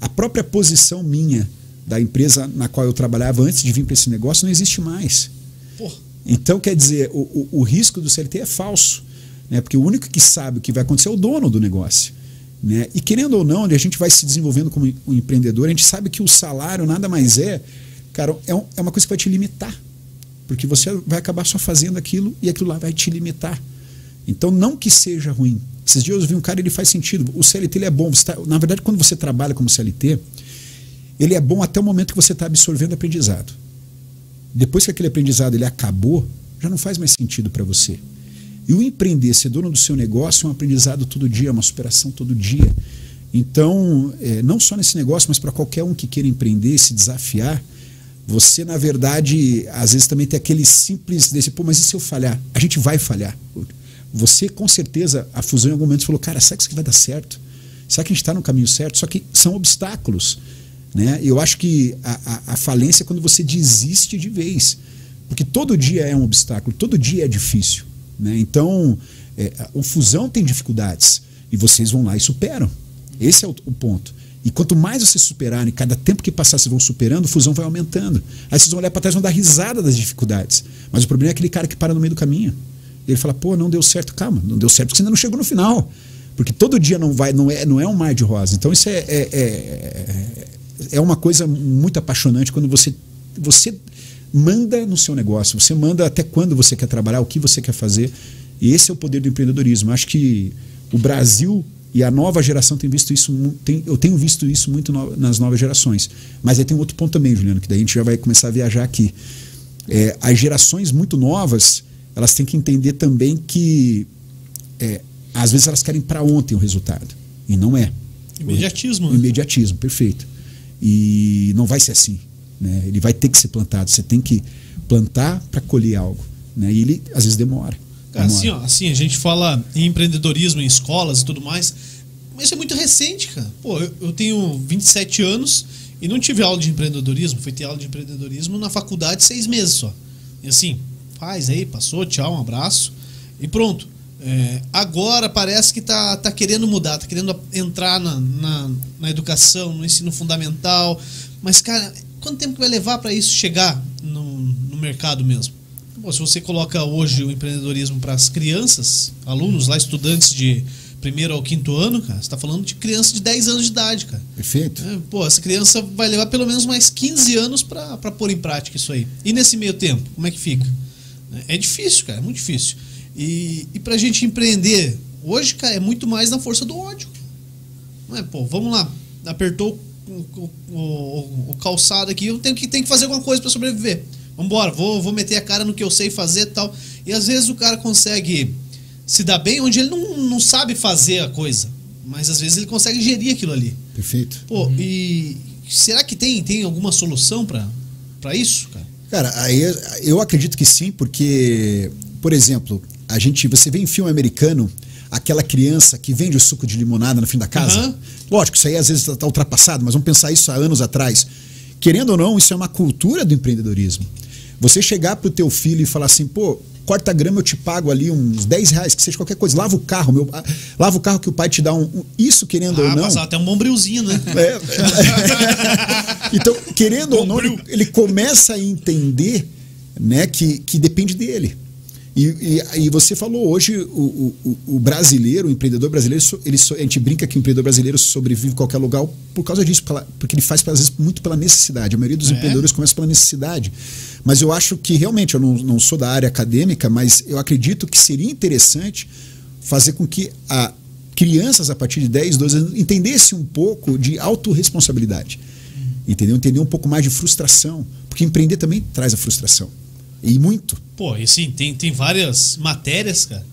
A própria posição minha da empresa na qual eu trabalhava antes de vir para esse negócio não existe mais. Porra. Então, quer dizer, o, o, o risco do CLT é falso. Né? Porque o único que sabe o que vai acontecer é o dono do negócio. Né? E querendo ou não, a gente vai se desenvolvendo como um empreendedor, a gente sabe que o salário nada mais é, cara, é, um, é uma coisa que vai te limitar. Porque você vai acabar só fazendo aquilo e aquilo lá vai te limitar. Então, não que seja ruim. Esses dias eu vi um cara, ele faz sentido. O CLT ele é bom. Tá, na verdade, quando você trabalha como CLT, ele é bom até o momento que você está absorvendo aprendizado. Depois que aquele aprendizado ele acabou, já não faz mais sentido para você. E o empreender, ser dono do seu negócio, é um aprendizado todo dia, é uma superação todo dia. Então, é, não só nesse negócio, mas para qualquer um que queira empreender, se desafiar, você, na verdade, às vezes também tem aquele simples desse, pô, mas e se eu falhar? A gente vai falhar. Você, com certeza, a fusão em algum momento falou, cara, será que isso vai dar certo? Será que a gente está no caminho certo? Só que são obstáculos. Né? Eu acho que a, a, a falência é quando você desiste de vez. Porque todo dia é um obstáculo, todo dia é difícil. Né? Então, é, o fusão tem dificuldades e vocês vão lá e superam. Esse é o, o ponto. E quanto mais vocês superarem, cada tempo que passar vocês vão superando, a fusão vai aumentando. Aí vocês vão olhar para trás e vão dar risada das dificuldades. Mas o problema é aquele cara que para no meio do caminho. Ele fala, pô, não deu certo. Calma, não deu certo porque você ainda não chegou no final. Porque todo dia não vai, não é, não é um mar de rosa. Então isso é, é, é, é uma coisa muito apaixonante quando você, você manda no seu negócio, você manda até quando você quer trabalhar, o que você quer fazer. E esse é o poder do empreendedorismo. Acho que o Brasil e a nova geração tem visto isso, tem, eu tenho visto isso muito no, nas novas gerações. Mas aí tem outro ponto também, Juliano, que daí a gente já vai começar a viajar aqui. É, as gerações muito novas, elas têm que entender também que é, às vezes elas querem para ontem o resultado. E não é. Imediatismo. Né? Imediatismo, perfeito. E não vai ser assim. Né? Ele vai ter que ser plantado. Você tem que plantar para colher algo. Né? E ele às vezes demora. demora. Assim, ó, assim, a gente fala em empreendedorismo em escolas e tudo mais, mas é muito recente, cara. Pô, eu, eu tenho 27 anos e não tive aula de empreendedorismo. Fui ter aula de empreendedorismo na faculdade seis meses só. E assim, faz aí, passou, tchau, um abraço e pronto. É, agora parece que tá, tá querendo mudar, tá querendo entrar na, na, na educação, no ensino fundamental. Mas, cara, quanto tempo que vai levar para isso chegar no, no mercado mesmo? Bom, se você coloca hoje o empreendedorismo para as crianças, alunos lá, estudantes de primeiro ao quinto ano, cara, você está falando de criança de 10 anos de idade, cara. Perfeito. É, pô, essa criança vai levar pelo menos mais 15 anos para pôr em prática isso aí. E nesse meio tempo, como é que fica? É difícil, cara, é muito difícil. E, e para a gente empreender hoje, cara, é muito mais na força do ódio. Não é, pô, vamos lá, apertou o, o, o, calçado aqui, eu tenho que, tenho que fazer alguma coisa para sobreviver. Vambora, vou, vou meter a cara no que eu sei fazer e tal. E às vezes o cara consegue se dar bem onde ele não, não sabe fazer a coisa. Mas às vezes ele consegue gerir aquilo ali. Perfeito. Pô, e será que tem, tem alguma solução para isso, cara? Cara, aí eu acredito que sim, porque, por exemplo, a gente, você vê em filme americano aquela criança que vende o suco de limonada no fim da casa. Aham. Lógico, isso aí às vezes está ultrapassado, mas vamos pensar isso há anos atrás. Querendo ou não, isso é uma cultura do empreendedorismo. Você chegar pro teu filho e falar assim, pô, corta grama eu te pago ali uns 10 reais, que seja qualquer coisa, lava o carro, meu, lava o carro que o pai te dá um. um- isso querendo ou Ah, não. passava até um bombrilzinho, né? É. então, querendo ou não, ele, ele começa a entender né, que, que depende dele. E, e, e você falou hoje, o, o, o brasileiro, o empreendedor brasileiro, ele, a gente brinca que o empreendedor brasileiro sobrevive em qualquer lugar por causa disso, porque ele faz às vezes muito pela necessidade. A maioria dos É. empreendedores começa pela necessidade. Mas eu acho que realmente, eu não, não sou da área acadêmica, mas eu acredito que seria interessante fazer com que a crianças a partir de 10, 12 anos entendessem um pouco de autorresponsabilidade. Entendeu? Entender um pouco mais de frustração. Porque empreender também traz a frustração. E muito. Pô, e sim, tem, tem várias matérias, cara.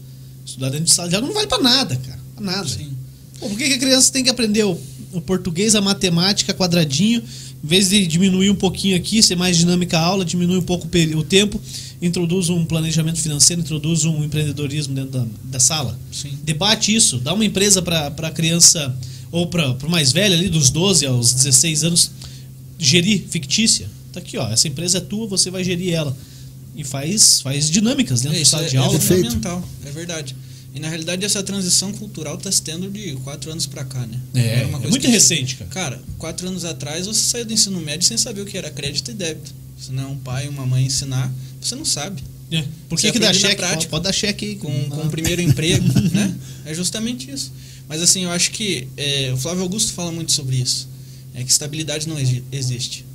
Estudar dentro de sala de aula não vale pra nada, cara. Pra nada. Sim. Pô, por que, que a criança tem que aprender o, o português, a matemática, quadradinho, em vez de diminuir um pouquinho aqui, ser mais dinâmica a aula, diminui um pouco o o tempo, introduz um planejamento financeiro, introduz um empreendedorismo dentro da, da sala? Sim. Debate isso, dá uma empresa pra pra criança, ou pra pro mais velho ali, dos 12 aos 16 anos, gerir, fictícia. Tá aqui, ó, essa empresa é tua, você vai gerir ela. E faz, faz dinâmicas dentro É, isso sala é, de é aula. Perfeito. fundamental, é verdade. E na realidade essa transição cultural está se tendo de quatro anos para cá, né? É, é coisa muito recente, cara. Cara, quatro anos atrás você saiu do ensino médio sem saber o que era crédito e débito. Se não é um pai, uma mãe ensinar, você não sabe. É. Por que, que dá cheque? Prática. pode dar cheque com, com o primeiro emprego, né? É justamente isso. Mas assim, eu acho que é, o Flávio Augusto fala muito sobre isso. É que estabilidade não exi- existe.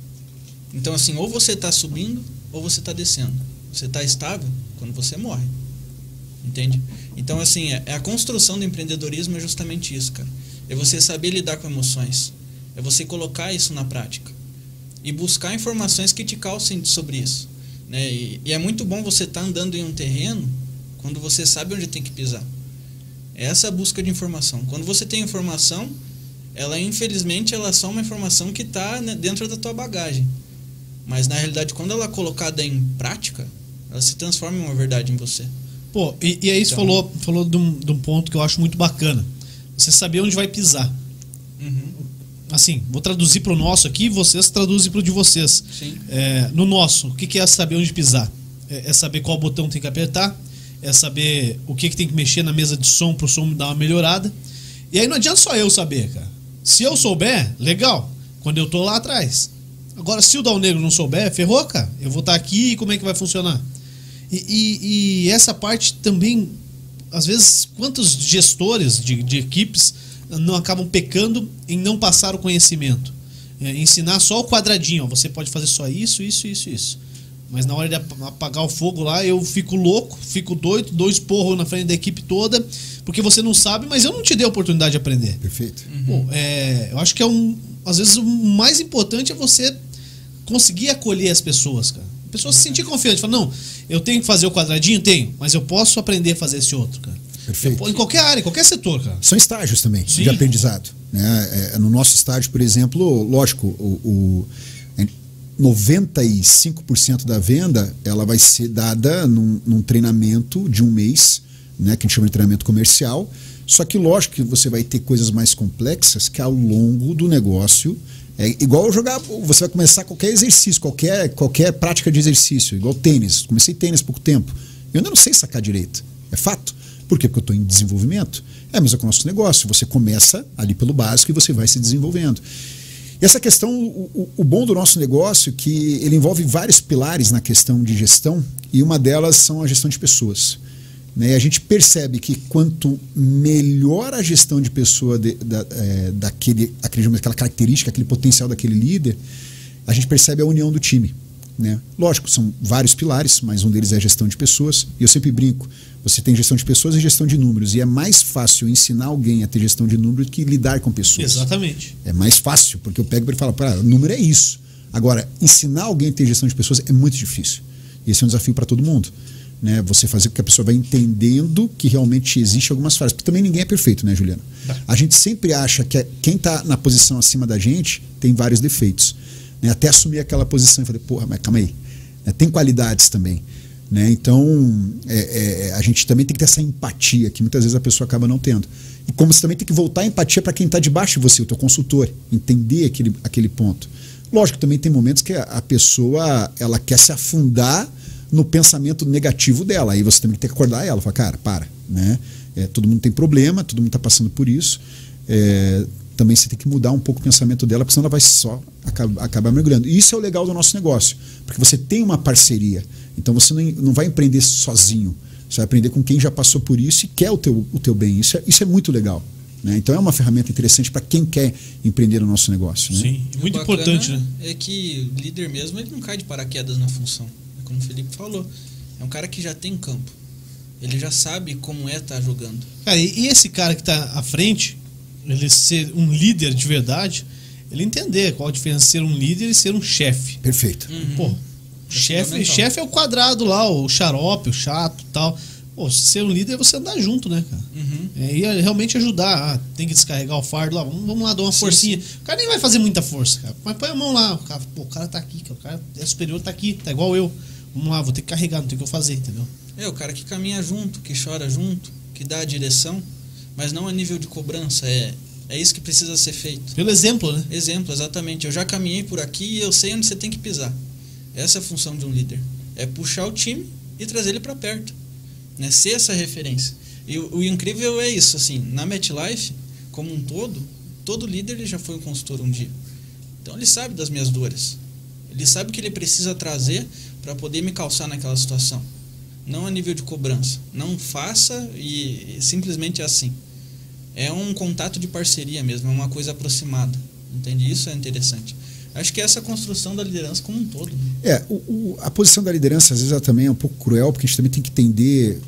Então assim, ou você está subindo ou você está descendo. Você está estável quando você morre. Entende? Então assim, é, é a construção do empreendedorismo é justamente isso, cara. É você saber lidar com emoções. É você colocar isso na prática. E buscar informações que te calcem sobre isso. Né? E, e é muito bom você estar andando em um terreno quando você sabe onde tem que pisar. Essa é a busca de informação. Quando você tem informação, ela infelizmente ela é só uma informação que está dentro da tua bagagem. Mas na realidade, quando ela é colocada em prática, ela se transforma em uma verdade em você. Pô, e, e aí você Então- falou, falou de, um, de um ponto que eu acho muito bacana. Você saber onde vai pisar. Assim, vou traduzir para o nosso aqui, vocês traduzem para o de vocês. Sim. É, no nosso, o que, que é saber onde pisar? É, é saber qual botão tem que apertar, é saber o que, que tem que mexer na mesa de som para o som dar uma melhorada. E aí não adianta só eu saber, cara. Se eu souber, legal, quando eu tô lá atrás. Agora, se o Dal Negro não souber, ferrou, cara. Eu vou estar aqui e como é que vai funcionar? E, e- e essa parte também, às vezes, quantos gestores de, de equipes não acabam pecando em não passar o conhecimento? É, ensinar só o quadradinho, ó, você pode fazer só isso, isso, isso, isso. Mas na hora de ap- apagar o fogo lá, eu fico louco, fico doido, dou esporro na frente da equipe toda, porque você não sabe, mas eu não te dei a oportunidade de aprender. Perfeito. Pô, é, eu acho que é um. Às vezes o mais importante é você conseguir acolher as pessoas, cara. A pessoa se sentir confiante. Fala, não, eu tenho que fazer o quadradinho? Tenho, mas eu posso aprender a fazer esse outro, cara. Perfeito. Pô, Em qualquer área, em qualquer setor, cara. São estágios também Sim. de aprendizado. Né? É, no nosso estágio, por exemplo, lógico, o, o é, 95% da venda ela vai ser dada num, num treinamento de um mês, né, que a gente chama de treinamento comercial. Só que lógico que você vai ter coisas mais complexas que ao longo do negócio é igual jogar. Você vai começar qualquer exercício, qualquer, qualquer prática de exercício, igual tênis. Comecei tênis há pouco tempo. Eu ainda não sei sacar direito. É fato. Por quê? Porque eu estou em desenvolvimento. É a mesma com o nosso negócio. Você começa ali pelo básico e você vai se desenvolvendo. E essa questão, o, o- o bom do nosso negócio é que ele envolve vários pilares na questão de gestão e uma delas são a gestão de pessoas. Né? E a gente percebe que quanto melhor a gestão de pessoa de- da, é, daquele, aquele, aquela característica, aquele potencial daquele líder, a gente percebe a união do time. Né? Lógico, são vários pilares, mas um deles é a gestão de pessoas. E eu sempre brinco: você tem gestão de pessoas e gestão de números. E é mais fácil ensinar alguém a ter gestão de números do que lidar com pessoas. Exatamente. É mais fácil, porque eu pego e falo: para número é isso. Agora, ensinar alguém a ter gestão de pessoas é muito difícil. E esse é um desafio para todo mundo. Né? Você fazer com que a pessoa vá entendendo que realmente existe algumas falhas. Porque também ninguém é perfeito, né, Juliana? A gente sempre acha que quem está na posição acima da gente tem vários defeitos. Né? Até assumir aquela posição e falei, porra, mas calma aí. Né? Tem qualidades também. Né? Então, é, é, a gente também tem que ter essa empatia que muitas vezes a pessoa acaba não tendo. E como você também tem que voltar a empatia para quem está debaixo de você, o teu consultor, entender aquele, aquele ponto. Lógico, também tem momentos que a, a pessoa ela quer se afundar no pensamento negativo dela. Aí você também tem que acordar ela, falar, cara, para, né? É, todo mundo tem problema, todo mundo está passando por isso. É, também você tem que mudar um pouco o pensamento dela, porque senão ela vai só acabar, acabar mergulhando. E isso é o legal do nosso negócio, porque você tem uma parceria. Então você não, não vai empreender sozinho. Você vai aprender com quem já passou por isso e quer o teu, o teu bem. Isso é, isso é muito legal. Né? Então é uma ferramenta interessante para quem quer empreender no nosso negócio. Né? Sim, muito importante. Né? É que líder mesmo ele não cai de paraquedas na função. É como o Felipe falou. É um cara que já tem campo. Ele já sabe como é estar tá jogando. Cara, e, e esse cara que está à frente, ele ser um líder de verdade, ele entender qual a diferença de ser um líder e ser um chefe. Perfeito. Uhum. Pô, é chefe, chefe é o quadrado lá, o xarope, o chato tal. Pô, ser um líder é você andar junto, né, cara? Uhum. É, e é realmente ajudar. Ah, tem que descarregar o fardo lá, vamos, vamos lá, dar uma sim, forcinha. Sim. O cara nem vai fazer muita força, cara. Mas põe a mão lá, o cara, pô, o cara tá aqui, o cara é superior, tá aqui, tá igual eu. Vamos lá, vou ter que carregar, não tem o que eu fazer, entendeu? É, o cara que caminha junto, que chora junto, que dá a direção, mas não a nível de cobrança, é, é isso que precisa ser feito. Pelo exemplo, né? Exemplo, exatamente. Eu já caminhei por aqui e eu sei onde você tem que pisar. Essa é a função de um líder. É puxar o time e trazer ele para perto né? Ser essa referência. E o, o, incrível é isso, assim, na MetLife, como um todo, todo líder ele já foi um consultor um dia. Então ele sabe das minhas dores. Ele sabe o que ele precisa trazer para poder me calçar naquela situação. Não a nível de cobrança. Não faça e, simplesmente é assim. É um contato de parceria mesmo, é uma coisa aproximada. Entende? Isso é interessante. Acho que é essa construção da liderança como um todo. Né? É, o, o, a posição da liderança às vezes ela também é um pouco cruel, porque a gente também tem que entender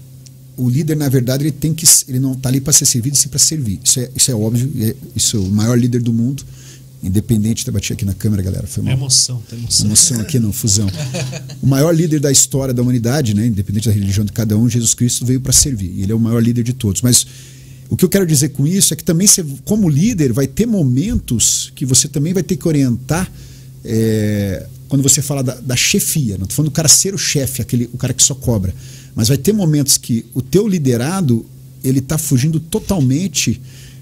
o líder, na verdade, ele tem que ele não está ali para ser servido, sim para servir. Isso é, isso é óbvio, é, isso é o maior líder do mundo, independente, da batia aqui na câmera, galera, foi uma emoção, tem emoção. emoção aqui no fusão. o maior líder da história da humanidade, né, independente da religião de cada um, Jesus Cristo veio para servir. Ele é o maior líder de todos, mas o que eu quero dizer com isso é que também você, como líder, vai ter momentos que você também vai ter que orientar é, quando você fala da, da chefia. Não estou falando do cara ser o chefe, aquele, o cara que só cobra. Mas vai ter momentos que o teu liderado ele está fugindo totalmente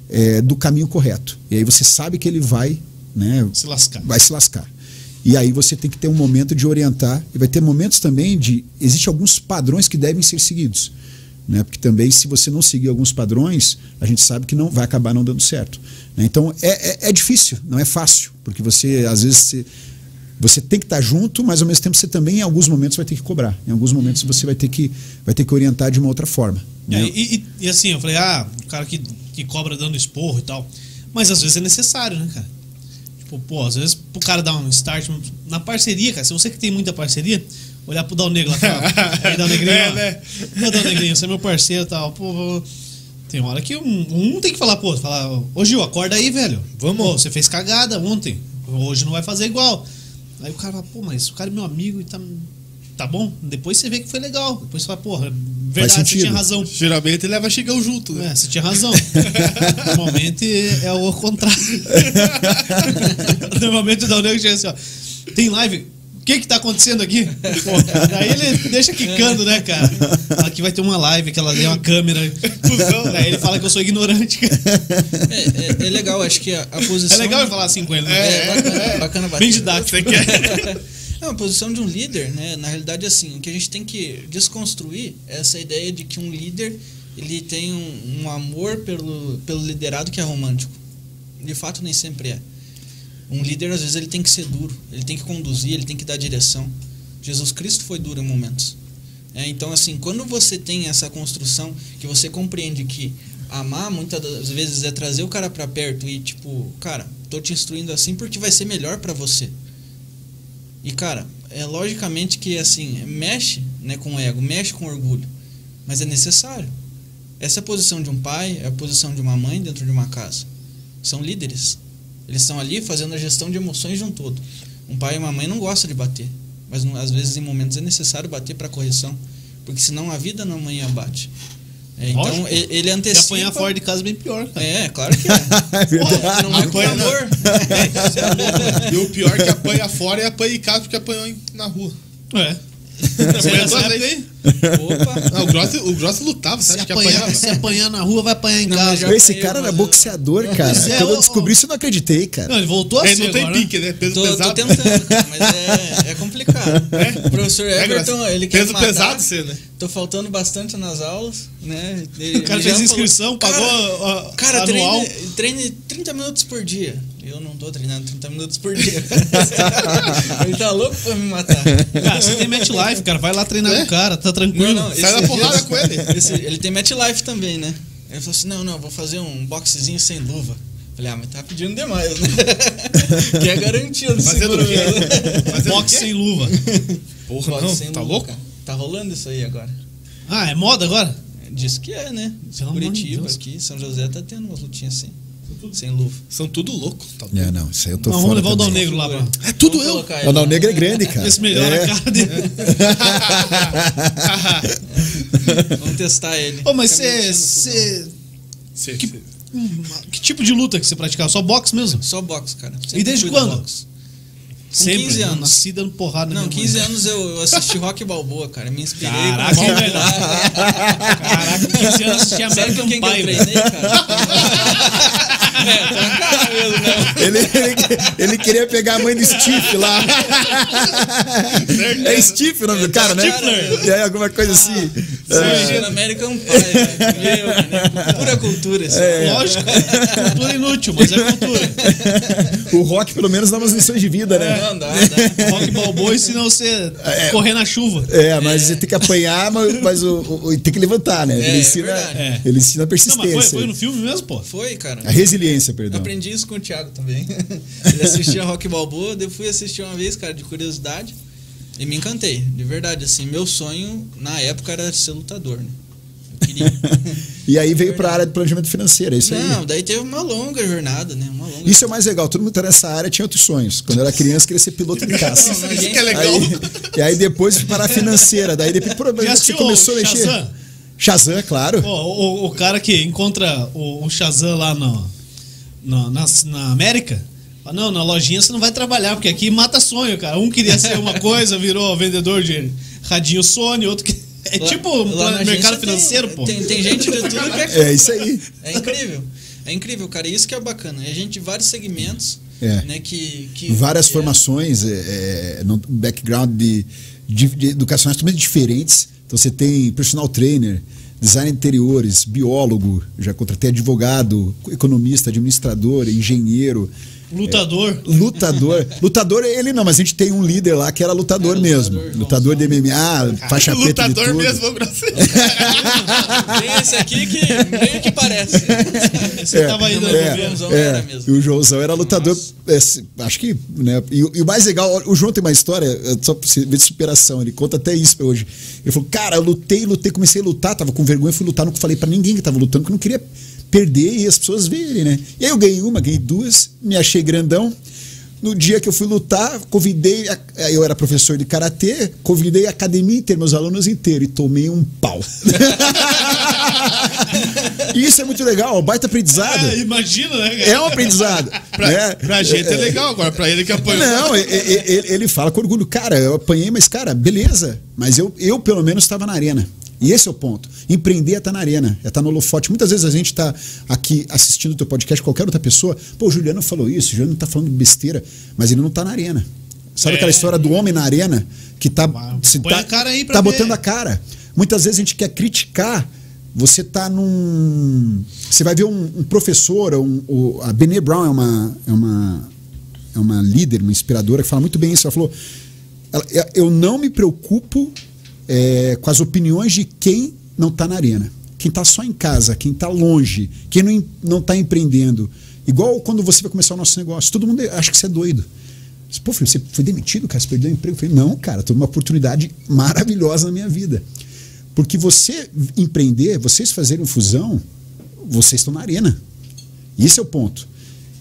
é, do caminho correto. E aí você sabe que ele vai né, se lascar. Vai se lascar. E aí você tem que ter um momento de orientar. E vai ter momentos também de. Existem alguns padrões que devem ser seguidos. Né? Porque também, se você não seguir alguns padrões, a gente sabe que não vai acabar não dando certo. Né? Então é, é, é, difícil, não é fácil, porque você às vezes você, você tem que estar junto, mas ao mesmo tempo você também em alguns momentos vai ter que cobrar. Em alguns momentos você vai ter que, vai ter que orientar de uma outra forma. Né? É, e, e, e, assim, eu falei, ah, o cara que, que cobra dando esporro e tal. Mas às vezes é necessário, né, cara? Tipo, pô, às vezes pro cara dar um start na parceria, cara. Se você que tem muita parceria, olhar pro Dal Negro lá, falar, aí Dal Negrinho, é, né? Dal Negrinho, você é meu parceiro e tal. Pô, tem hora que um, um tem que falar, pô, falar, ô Gil, acorda aí, velho. Vamos. Pô, você fez cagada ontem. Hoje não vai fazer igual. Aí o cara fala, pô, mas o cara é meu amigo e tá. Tá bom? Depois você vê que foi legal. Depois você fala, porra, verdade, você tinha razão. Geralmente ele leva chegão junto, né? É, você tinha razão. Normalmente é o contrário. Normalmente o Dalnego chega assim, ó. Tem live, que que tá acontecendo aqui? Pô, daí ele deixa quicando, né, cara? Aqui vai ter uma live, que ela tem uma câmera. Daí ele fala que eu sou ignorante. É, é, é, legal, acho que a, a, posição. É legal eu falar assim com ele, né? É, é bacana, é, bacana Bem didático. Não, a posição de um líder, né? Na realidade, assim, o que a gente tem que desconstruir é essa ideia de que um líder ele tem um, um amor pelo, pelo liderado que é romântico. De fato, nem sempre é. Um líder, às vezes, ele tem que ser duro, ele tem que conduzir, ele tem que dar direção. Jesus Cristo foi duro em momentos. É, então, assim, quando você tem essa construção, que você compreende que amar muitas das vezes é trazer o cara para perto e, tipo, cara, tô te instruindo assim porque vai ser melhor para você. E, cara, é logicamente que, assim, mexe né, com o ego, mexe com o orgulho. Mas é necessário. Essa é a posição de um pai, é a posição de uma mãe dentro de uma casa. São líderes. Eles estão ali fazendo a gestão de emoções de um todo. Um pai e uma mãe não gostam de bater. Mas, às vezes, em momentos, é necessário bater para correção. Porque senão a vida na amanhã bate. É, então Lógico. ele, ele Se antecipa. apanhar fora de casa é bem pior, cara. É, claro que é. É verdade. não é com Apanha- amor. E o pior é que apanha fora e apanha em casa porque apanhou na rua. É. Você época vezes. aí? Opa. Não, o Grossi, o Grossi lutava, você Se acha que apanhar, apanhava? se apanhar na rua, vai apanhar em Não, casa. Esse apanhei, cara era boxeador, cara. Pois é, Quando eu descobri isso, eu não acreditei, cara. Não, ele voltou a Ele ser não tem agora, pique, né? Peso Tô, tô pesado. tentando, cara, mas é, é complicado. O professor É, Everton, Grossi. ele quer Peso matar. pesado você, né? Tô faltando bastante nas aulas, né? Ele- O cara fez me inscrição, falou, pagou Cara, a, cara anual. treine, treine 30 minutos por dia. Eu não tô treinando 30 minutos por dia. ele tá louco pra me matar. Cara, você tem MetLife, cara. Vai lá treinar com o cara, tá tranquilo. Não, não, Sai na esse- porrada com ele. Esse- ele tem MetLife também, né? Ele falou assim: não, não, vou fazer um boxezinho sem luva. Falei, ah, mas tá pedindo demais, né? que é garantido. Fazendo seguro mesmo. Quê? sem luva. Porra, Boxe não, sem tá luva, louco? cara. Tá rolando isso aí agora. Ah, é moda agora? Diz que é, né? Pelo Curitiba Deus. aqui, São José tá tendo umas lutinhas assim. Sem luva. São tudo louco. Tá louco. É, não, isso aí eu tô Não, fora vamos levar o Dal também. Negro lá pra É tudo Vamos eu. O Dal. Negro é grande, cara. ver se melhora É. a cara dele. Vamos testar ele. Ô, mas você. Que- cê- Que tipo de luta que você praticava? Só boxe mesmo? Só boxe, cara. E desde quando? boxe. Sempre. 15 Eu anos. Nasci dando porrada Não, minha 15 mãe. anos eu, eu assisti Rock Balboa, cara. Me inspirei. Caraca, com velho? Caraca, 15 anos assistia Sabe American com quem que eu Pie, treinei, cara? É, tá um cara mesmo, né? Ele, ele, ele queria pegar a mãe do Steve lá. É Steve o nome do cara, né? Stifler. É alguma coisa assim. Assistindo American Pie, velho. Meu, né? Pura cultura isso. É. Lógico, cultura inútil, mas é cultura. O rock, pelo menos, dá umas lições de vida, né? Não, dá, dá. Rock balboa ensina você a correr na chuva. É, mas você tem que apanhar, mas, mas o, o- tem que levantar, né? É, ele, é ensina. É. ele ensina a Não, mas foi, persistência. foi no filme mesmo, pô? Foi, cara. A resiliência, perdão. Aprendi isso com o Thiago também. Ele assistia Rock Balboa, eu fui assistir uma vez, cara, de curiosidade. E me encantei, de verdade. Assim, meu sonho na época era ser lutador, né? Eu queria. E aí veio para a área de planejamento financeiro, é isso aí. Não, daí teve uma longa jornada, né? Uma longa Isso é o mais legal. Todo mundo que tá nessa área tinha outros sonhos. Quando eu era criança, queria ser piloto de caça. Não, Isso gente- que é legal. Aí, e aí depois fui para a financeira. Daí depois Já você começou a mexer. Shazam? Shazam, claro. O, o cara que encontra o, o Shazam lá no, no- na, na América. Não, na lojinha você não vai trabalhar, porque aqui mata sonho, cara. Um queria ser uma coisa, virou vendedor de radinho Sony, outro que. É Lá- tipo lá na mercado financeiro, tem, pô. Tem, tem gente de tudo que é É isso aí. É incrível. É incrível, cara. Isso que é bacana. É gente de vários segmentos, É. né? Que, que Várias é, formações, é, é, no background de, de, de educacionais totalmente diferentes. Então você tem personal trainer, design de interiores, biólogo, já contratei advogado, economista, administrador, engenheiro. Lutador. Lutador. lutador, ele não, mas a gente tem um líder lá que era lutador Era mesmo. lutador, Lutador de MMA, faixa preta de Lutador tudo. mesmo. Tem esse aqui que meio que parece. Você tava aí no é, governo. Joãozão é, era mesmo. E o Joãozão era lutador. é, acho que. Né, e, o- e o mais legal, o João tem uma história, é, só pra você ver de superação. Ele conta até isso pra hoje. Ele falou: Cara, eu lutei, lutei, comecei a lutar, tava com vergonha, fui lutar, não falei pra ninguém que tava lutando, porque eu não queria perder e as pessoas verem, né? E aí eu ganhei uma, ganhei duas, me achei grandão. No dia que eu fui lutar, convidei. a- Eu era professor de karatê, convidei a academia inteira, meus alunos inteiros, e tomei um pau. isso é muito legal, um baita aprendizado. É, imagina, né, cara? É um aprendizado. Pra, né? pra gente é legal agora, pra ele que apanhou. Não, ele, ele fala com orgulho, cara, eu apanhei, mas, cara, beleza. Mas eu, eu pelo menos, estava na arena. E esse é o ponto. Empreender é estar na arena, é estar no holofote. Muitas vezes a gente está aqui assistindo o teu podcast, qualquer outra pessoa, pô, o Juliano falou isso, o Juliano está falando besteira, mas ele não está na arena. Sabe É. aquela história do homem na arena que tá, se põe tá, a tá ver. botando a cara. Muitas vezes a gente quer criticar. Você tá num. Você vai ver um, um professor, um, o- a Brené Brown é uma, é uma é uma líder, uma inspiradora que fala muito bem isso. Ela falou: eu não me preocupo é, com as opiniões de quem não está na arena. Quem está só em casa, quem está longe, quem não, está empreendendo. Igual quando você vai começar o nosso negócio. Todo mundo acha que você é doido. Pô, Felipe, você foi demitido, cara? Você perdeu o emprego? Eu falei, não, cara, tô numa oportunidade maravilhosa na minha vida. Porque você empreender, vocês fazerem fusão, vocês estão na arena. Esse é o ponto.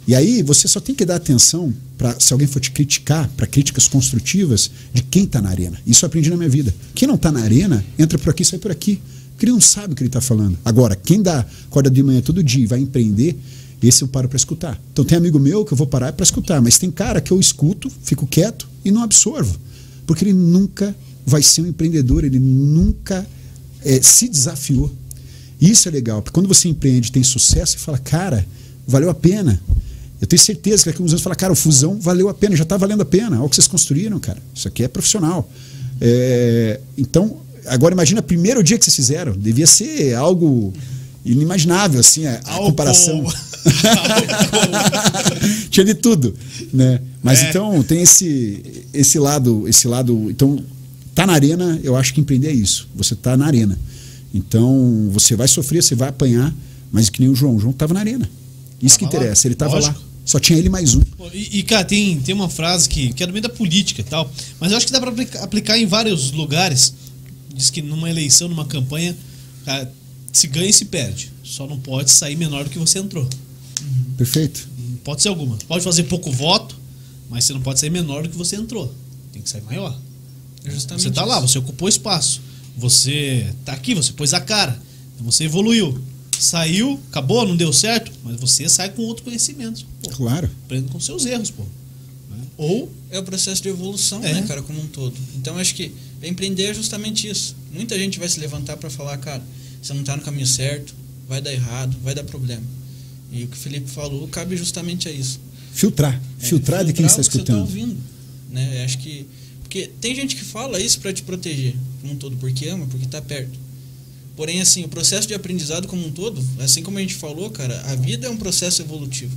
E aí você só tem que dar atenção para se alguém for te criticar, para críticas construtivas de quem está na arena. Isso eu aprendi na minha vida. Quem não está na arena, entra por aqui, sai por aqui. Porque ele não sabe o que ele está falando. Agora, quem dá corda de manhã todo dia e vai empreender, esse eu paro para escutar. Então tem amigo meu que eu vou parar para escutar, mas tem cara que eu escuto, fico quieto e não absorvo. Porque ele nunca vai ser um empreendedor, ele nunca é, se desafiou. Isso é legal, porque quando você empreende, tem sucesso, você fala, cara, valeu a pena. Eu tenho certeza que daqui a uns anos fala, cara, o fusão valeu a pena, já está valendo a pena. Olha o que vocês construíram, cara. Isso aqui é profissional. É, então, agora imagina o primeiro dia que vocês fizeram. Devia ser algo inimaginável, assim, a, a comparação. Tinha de tudo, né? Mas é. então tem esse esse lado, esse lado, então tá na arena, eu acho que empreender é isso. Você tá na arena. Então, você vai sofrer, você vai apanhar, mas que nem o João, o João tava na arena. Isso tava que interessa, lá. ele tava Lógico. lá. Só tinha ele mais um. E, e, cara, tem, tem uma frase que, que é do meio da política e tal, mas eu acho que dá para aplicar, aplicar em vários lugares. Diz que numa eleição, numa campanha, cara, se ganha e se perde. Só não pode sair menor do que você entrou. Perfeito. Pode ser alguma. Pode fazer pouco voto, mas você não pode sair menor do que você entrou. Tem que sair maior. Justamente você está lá, você ocupou espaço. Você está aqui, você pôs a cara. Então você evoluiu. Saiu, acabou, não deu certo, mas você sai com outro conhecimento. Pô. Claro. Aprenda com seus erros, pô. Né? Ou. É o processo de evolução, é. né, cara, como um todo. Então acho que empreender é justamente isso. Muita gente vai se levantar para falar, cara, você não está no caminho certo, vai dar errado, vai dar problema. E o que o Felipe falou cabe justamente a isso. Filtrar. É, filtrar, de quem está escutando. Você está ouvindo. Né? Acho que. Porque tem gente que fala isso para te proteger, como um todo, porque ama, porque está perto. Porém, assim, o processo de aprendizado como um todo, assim como a gente falou, cara, a vida é um processo evolutivo.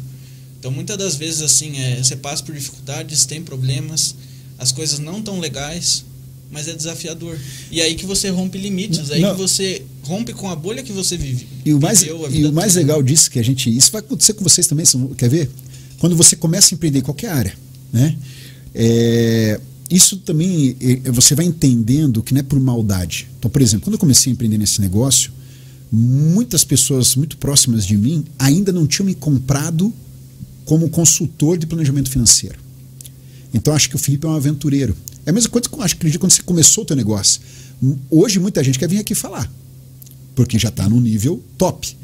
Então, muitas das vezes, assim, é, você passa por dificuldades, tem problemas, as coisas não tão legais, mas é desafiador. E aí que você rompe limites, aí não. que você rompe com a bolha que você vive. E o mais, e o mais legal disso que a gente. Isso vai acontecer com vocês também, quer ver? Quando você começa a empreender em qualquer área, né? É, isso também você vai entendendo que não é por maldade. Então, por exemplo, quando eu comecei a empreender nesse negócio, muitas pessoas muito próximas de mim ainda não tinham me comprado como consultor de planejamento financeiro. Então, acho que o Felipe é um aventureiro. É a mesma coisa que eu acho que quando você começou o teu negócio. Hoje muita gente quer vir aqui falar, porque já está no nível top.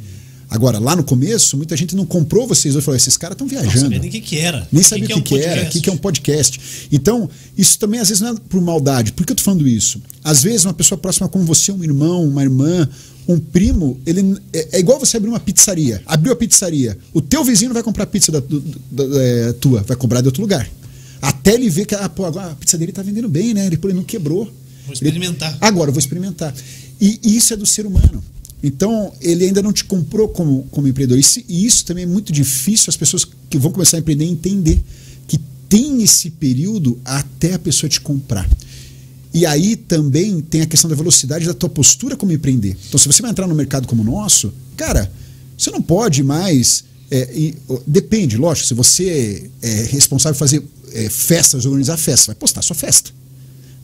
Agora, lá no começo, muita gente não comprou vocês hoje falou: esses caras estão viajando. Não sabia nem o que, que era. Nem sabia o que, que, que, é um que era, o que, é um podcast. Então, isso também às vezes não é por maldade. Por que eu tô falando isso? Às vezes, uma pessoa próxima como você, um irmão, uma irmã, um primo, ele é, é igual você abrir uma pizzaria. Abriu a pizzaria. O teu vizinho não vai comprar pizza da, da, da, é, tua, vai comprar de outro lugar. Até ele ver que ah, pô, agora a pizza dele está vendendo bem, né? Ele, pô, ele não quebrou. Vou experimentar. Ele, agora eu vou experimentar. E, e, isso é do ser humano. Então, ele ainda não te comprou como, como empreendedor. E isso também é muito difícil as pessoas que vão começar a empreender entender que tem esse período até a pessoa te comprar. E aí também tem a questão da velocidade da tua postura como empreender. Então, se você vai entrar no mercado como o nosso, cara, você não pode mais. É, e, depende, lógico, se você é responsável por fazer é, festas, organizar festas, vai postar sua festa.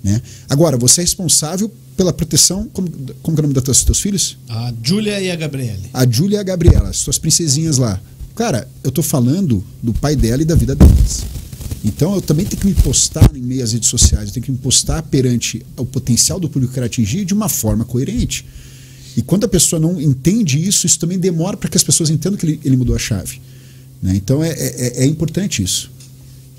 Né? Agora, você é responsável pela proteção. Como, como é o nome dos teus, filhos? A Júlia e a Gabriele. A Júlia e a Gabriela, as suas princesinhas lá. Cara, eu estou falando do pai dela e da vida delas. Então eu também tenho que me postar em meio às redes sociais, eu tenho que me postar perante o potencial do público que eu quero atingir de uma forma coerente. E quando a pessoa não entende isso, isso também demora para que as pessoas entendam que ele, ele mudou a chave. Né? Então é, é, é importante isso.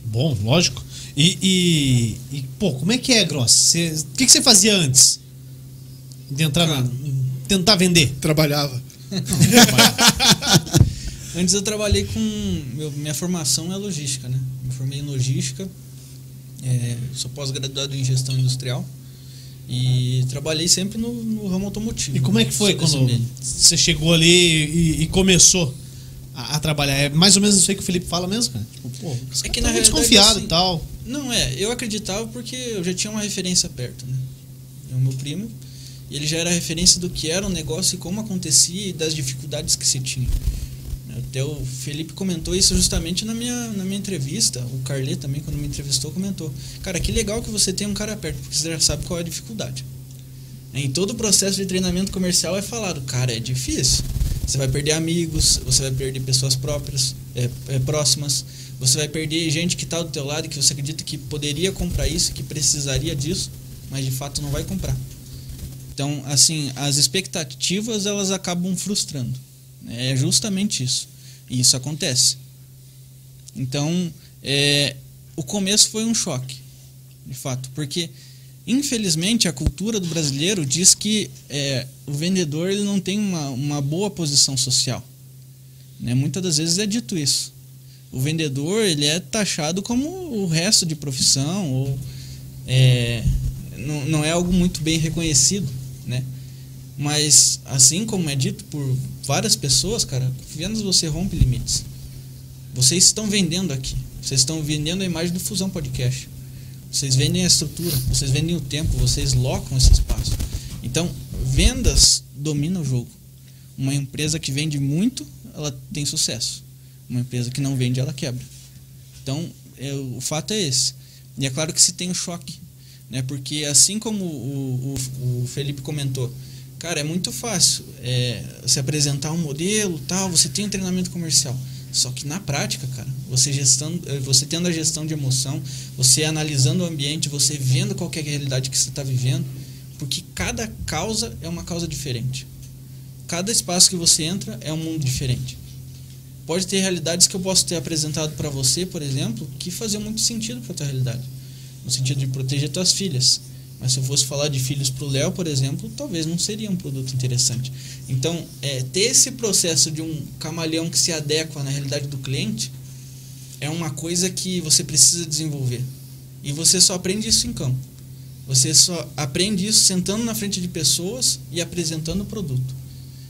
Bom, lógico. E, e, e, pô, como é que é, Gross? O que, que você fazia antes de entrar na. tentar vender? Trabalhava. antes eu trabalhei com. Meu, minha formação é logística, né? Me formei em logística, é, sou pós-graduado em gestão industrial. E trabalhei sempre no, no ramo automotivo. E como é que foi quando você chegou ali e, e começou? a, a, trabalhar. É mais ou menos isso aí que o Felipe fala mesmo, cara. Tipo, pô, é que tá na desconfiado assim, e tal. Não é, eu acreditava porque eu já tinha uma referência perto, né? É o meu primo, e ele já era referência do que era o negócio e como acontecia e das dificuldades que se tinha. Até o Felipe comentou isso justamente na minha, na minha entrevista. O Carlet também, quando me entrevistou, comentou: Cara, que legal que você tem um cara perto, porque você já sabe qual é a dificuldade. Em todo o processo de treinamento comercial é falado: Cara, é difícil. Você vai perder amigos, você vai perder pessoas próprias, é, é, próximas, você vai perder gente que está do teu lado que você acredita que poderia comprar isso, que precisaria disso, mas de fato não vai comprar. Então, assim, as expectativas elas acabam frustrando. É justamente isso. E isso acontece. Então, é, o começo foi um choque, de fato, porque infelizmente a cultura do brasileiro diz que é, o vendedor ele não tem uma, uma boa posição social. Né? Muitas das vezes é dito isso. O vendedor ele é taxado como o resto de profissão ou é, não, não é algo muito bem reconhecido, né? Mas assim como é dito por várias pessoas, cara, vendas você rompe limites. Vocês estão vendendo aqui. Vocês estão vendendo a imagem do Fusão Podcast. Vocês vendem a estrutura, vocês vendem o tempo, vocês locam esse espaço. Então, vendas domina o jogo. Uma empresa que vende muito, ela tem sucesso. Uma empresa que não vende, ela quebra. Então, é, o fato é esse. E é claro que se tem o um choque, né? Porque assim como o, o, o Felipe comentou, Cara, é muito fácil é, se apresentar um modelo, tal, você tem um treinamento comercial. Só que na prática, cara, você, gestando, é, você tendo a gestão de emoção, você analisando o ambiente, você vendo qual é a realidade que você está vivendo, porque cada causa é uma causa diferente. Cada espaço que você entra é um mundo diferente. Pode ter realidades que eu posso ter apresentado para você, por exemplo, que faziam muito sentido para a tua realidade. No sentido de proteger tuas filhas mas se eu fosse falar de filhos para o Léo, por exemplo, talvez não seria um produto interessante. Então, é, ter esse processo de um camaleão que se adequa na realidade do cliente é uma coisa que você precisa desenvolver. E você só aprende isso em campo. Você só aprende isso sentando na frente de pessoas e apresentando o produto.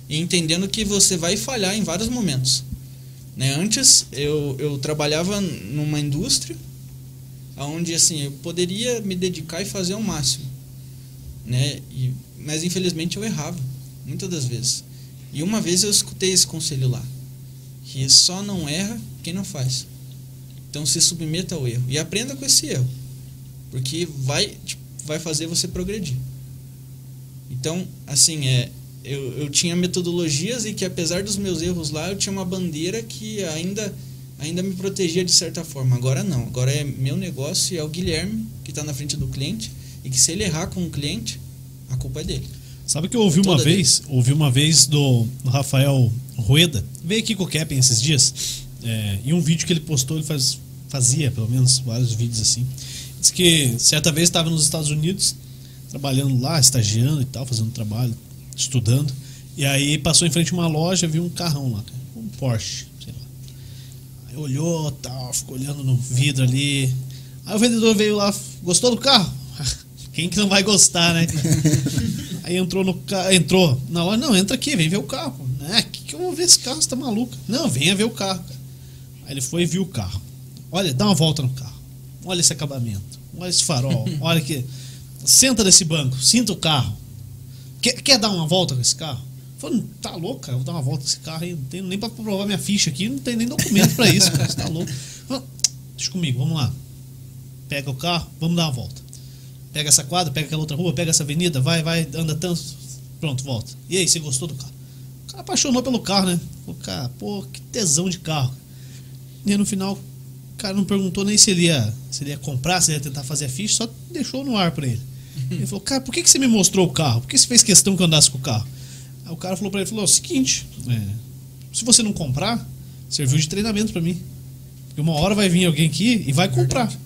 E entendendo que você vai falhar em vários momentos. Né? Antes, eu, eu trabalhava numa indústria onde assim eu poderia me dedicar e fazer o máximo, né? E, mas infelizmente eu errava muitas das vezes. E uma vez eu escutei esse conselho lá, que só não erra quem não faz. Então se submeta ao erro e aprenda com esse erro, porque vai tipo, vai fazer você progredir. Então assim é eu, eu tinha metodologias e que apesar dos meus erros lá eu tinha uma bandeira que ainda ainda me protegia de certa forma. Agora não. Agora é meu negócio e é o Guilherme que está na frente do cliente e que se ele errar com o cliente, a culpa é dele. Sabe que eu ouvi uma vez, dele. ouvi uma vez do, do Rafael Rueda, veio aqui com o Kevin esses dias, é, e um vídeo que ele postou, ele faz, fazia pelo menos vários vídeos assim. Diz que certa vez estava nos Estados Unidos, trabalhando lá, estagiando e tal, fazendo trabalho, estudando. E aí passou em frente a uma loja, viu um carrão lá, um Porsche olhou, tal, ficou olhando no vidro ali. Aí o vendedor veio lá, gostou do carro? Quem que não vai gostar, né? Aí entrou no carro, entrou na loja, não, entra aqui, vem ver o carro. É, que, que eu vou ver esse carro, você tá maluco? Não, venha ver o carro. Aí ele foi e viu o carro. Olha, dá uma volta no carro. Olha esse acabamento. Olha esse farol. Olha que. Senta nesse banco, sinta o carro. Quer, quer dar uma volta com esse carro? Falei, tá louco, cara, vou dar uma volta nesse carro aí, não tenho nem pra provar minha ficha aqui, não tem nem documento pra isso, cara, você tá louco. Falei, deixa comigo, vamos lá. Pega o carro, vamos dar uma volta. Pega essa quadra, pega aquela outra rua, pega essa avenida, vai, vai, anda tanto. Pronto, volta. E aí, você gostou do carro? O cara apaixonou pelo carro, né? Falei, cara, pô, que tesão de carro. E no final, o cara não perguntou nem se ele ia, se ele ia comprar, se ele ia tentar fazer a ficha, só deixou no ar pra ele. Ele falou, cara, por que, que você me mostrou o carro? Por que você fez questão que eu andasse com o carro? Aí o cara falou para ele, falou, o seguinte, é, se você não comprar, serviu de treinamento para mim. Porque uma hora vai vir alguém aqui e vai é comprar. Verdade.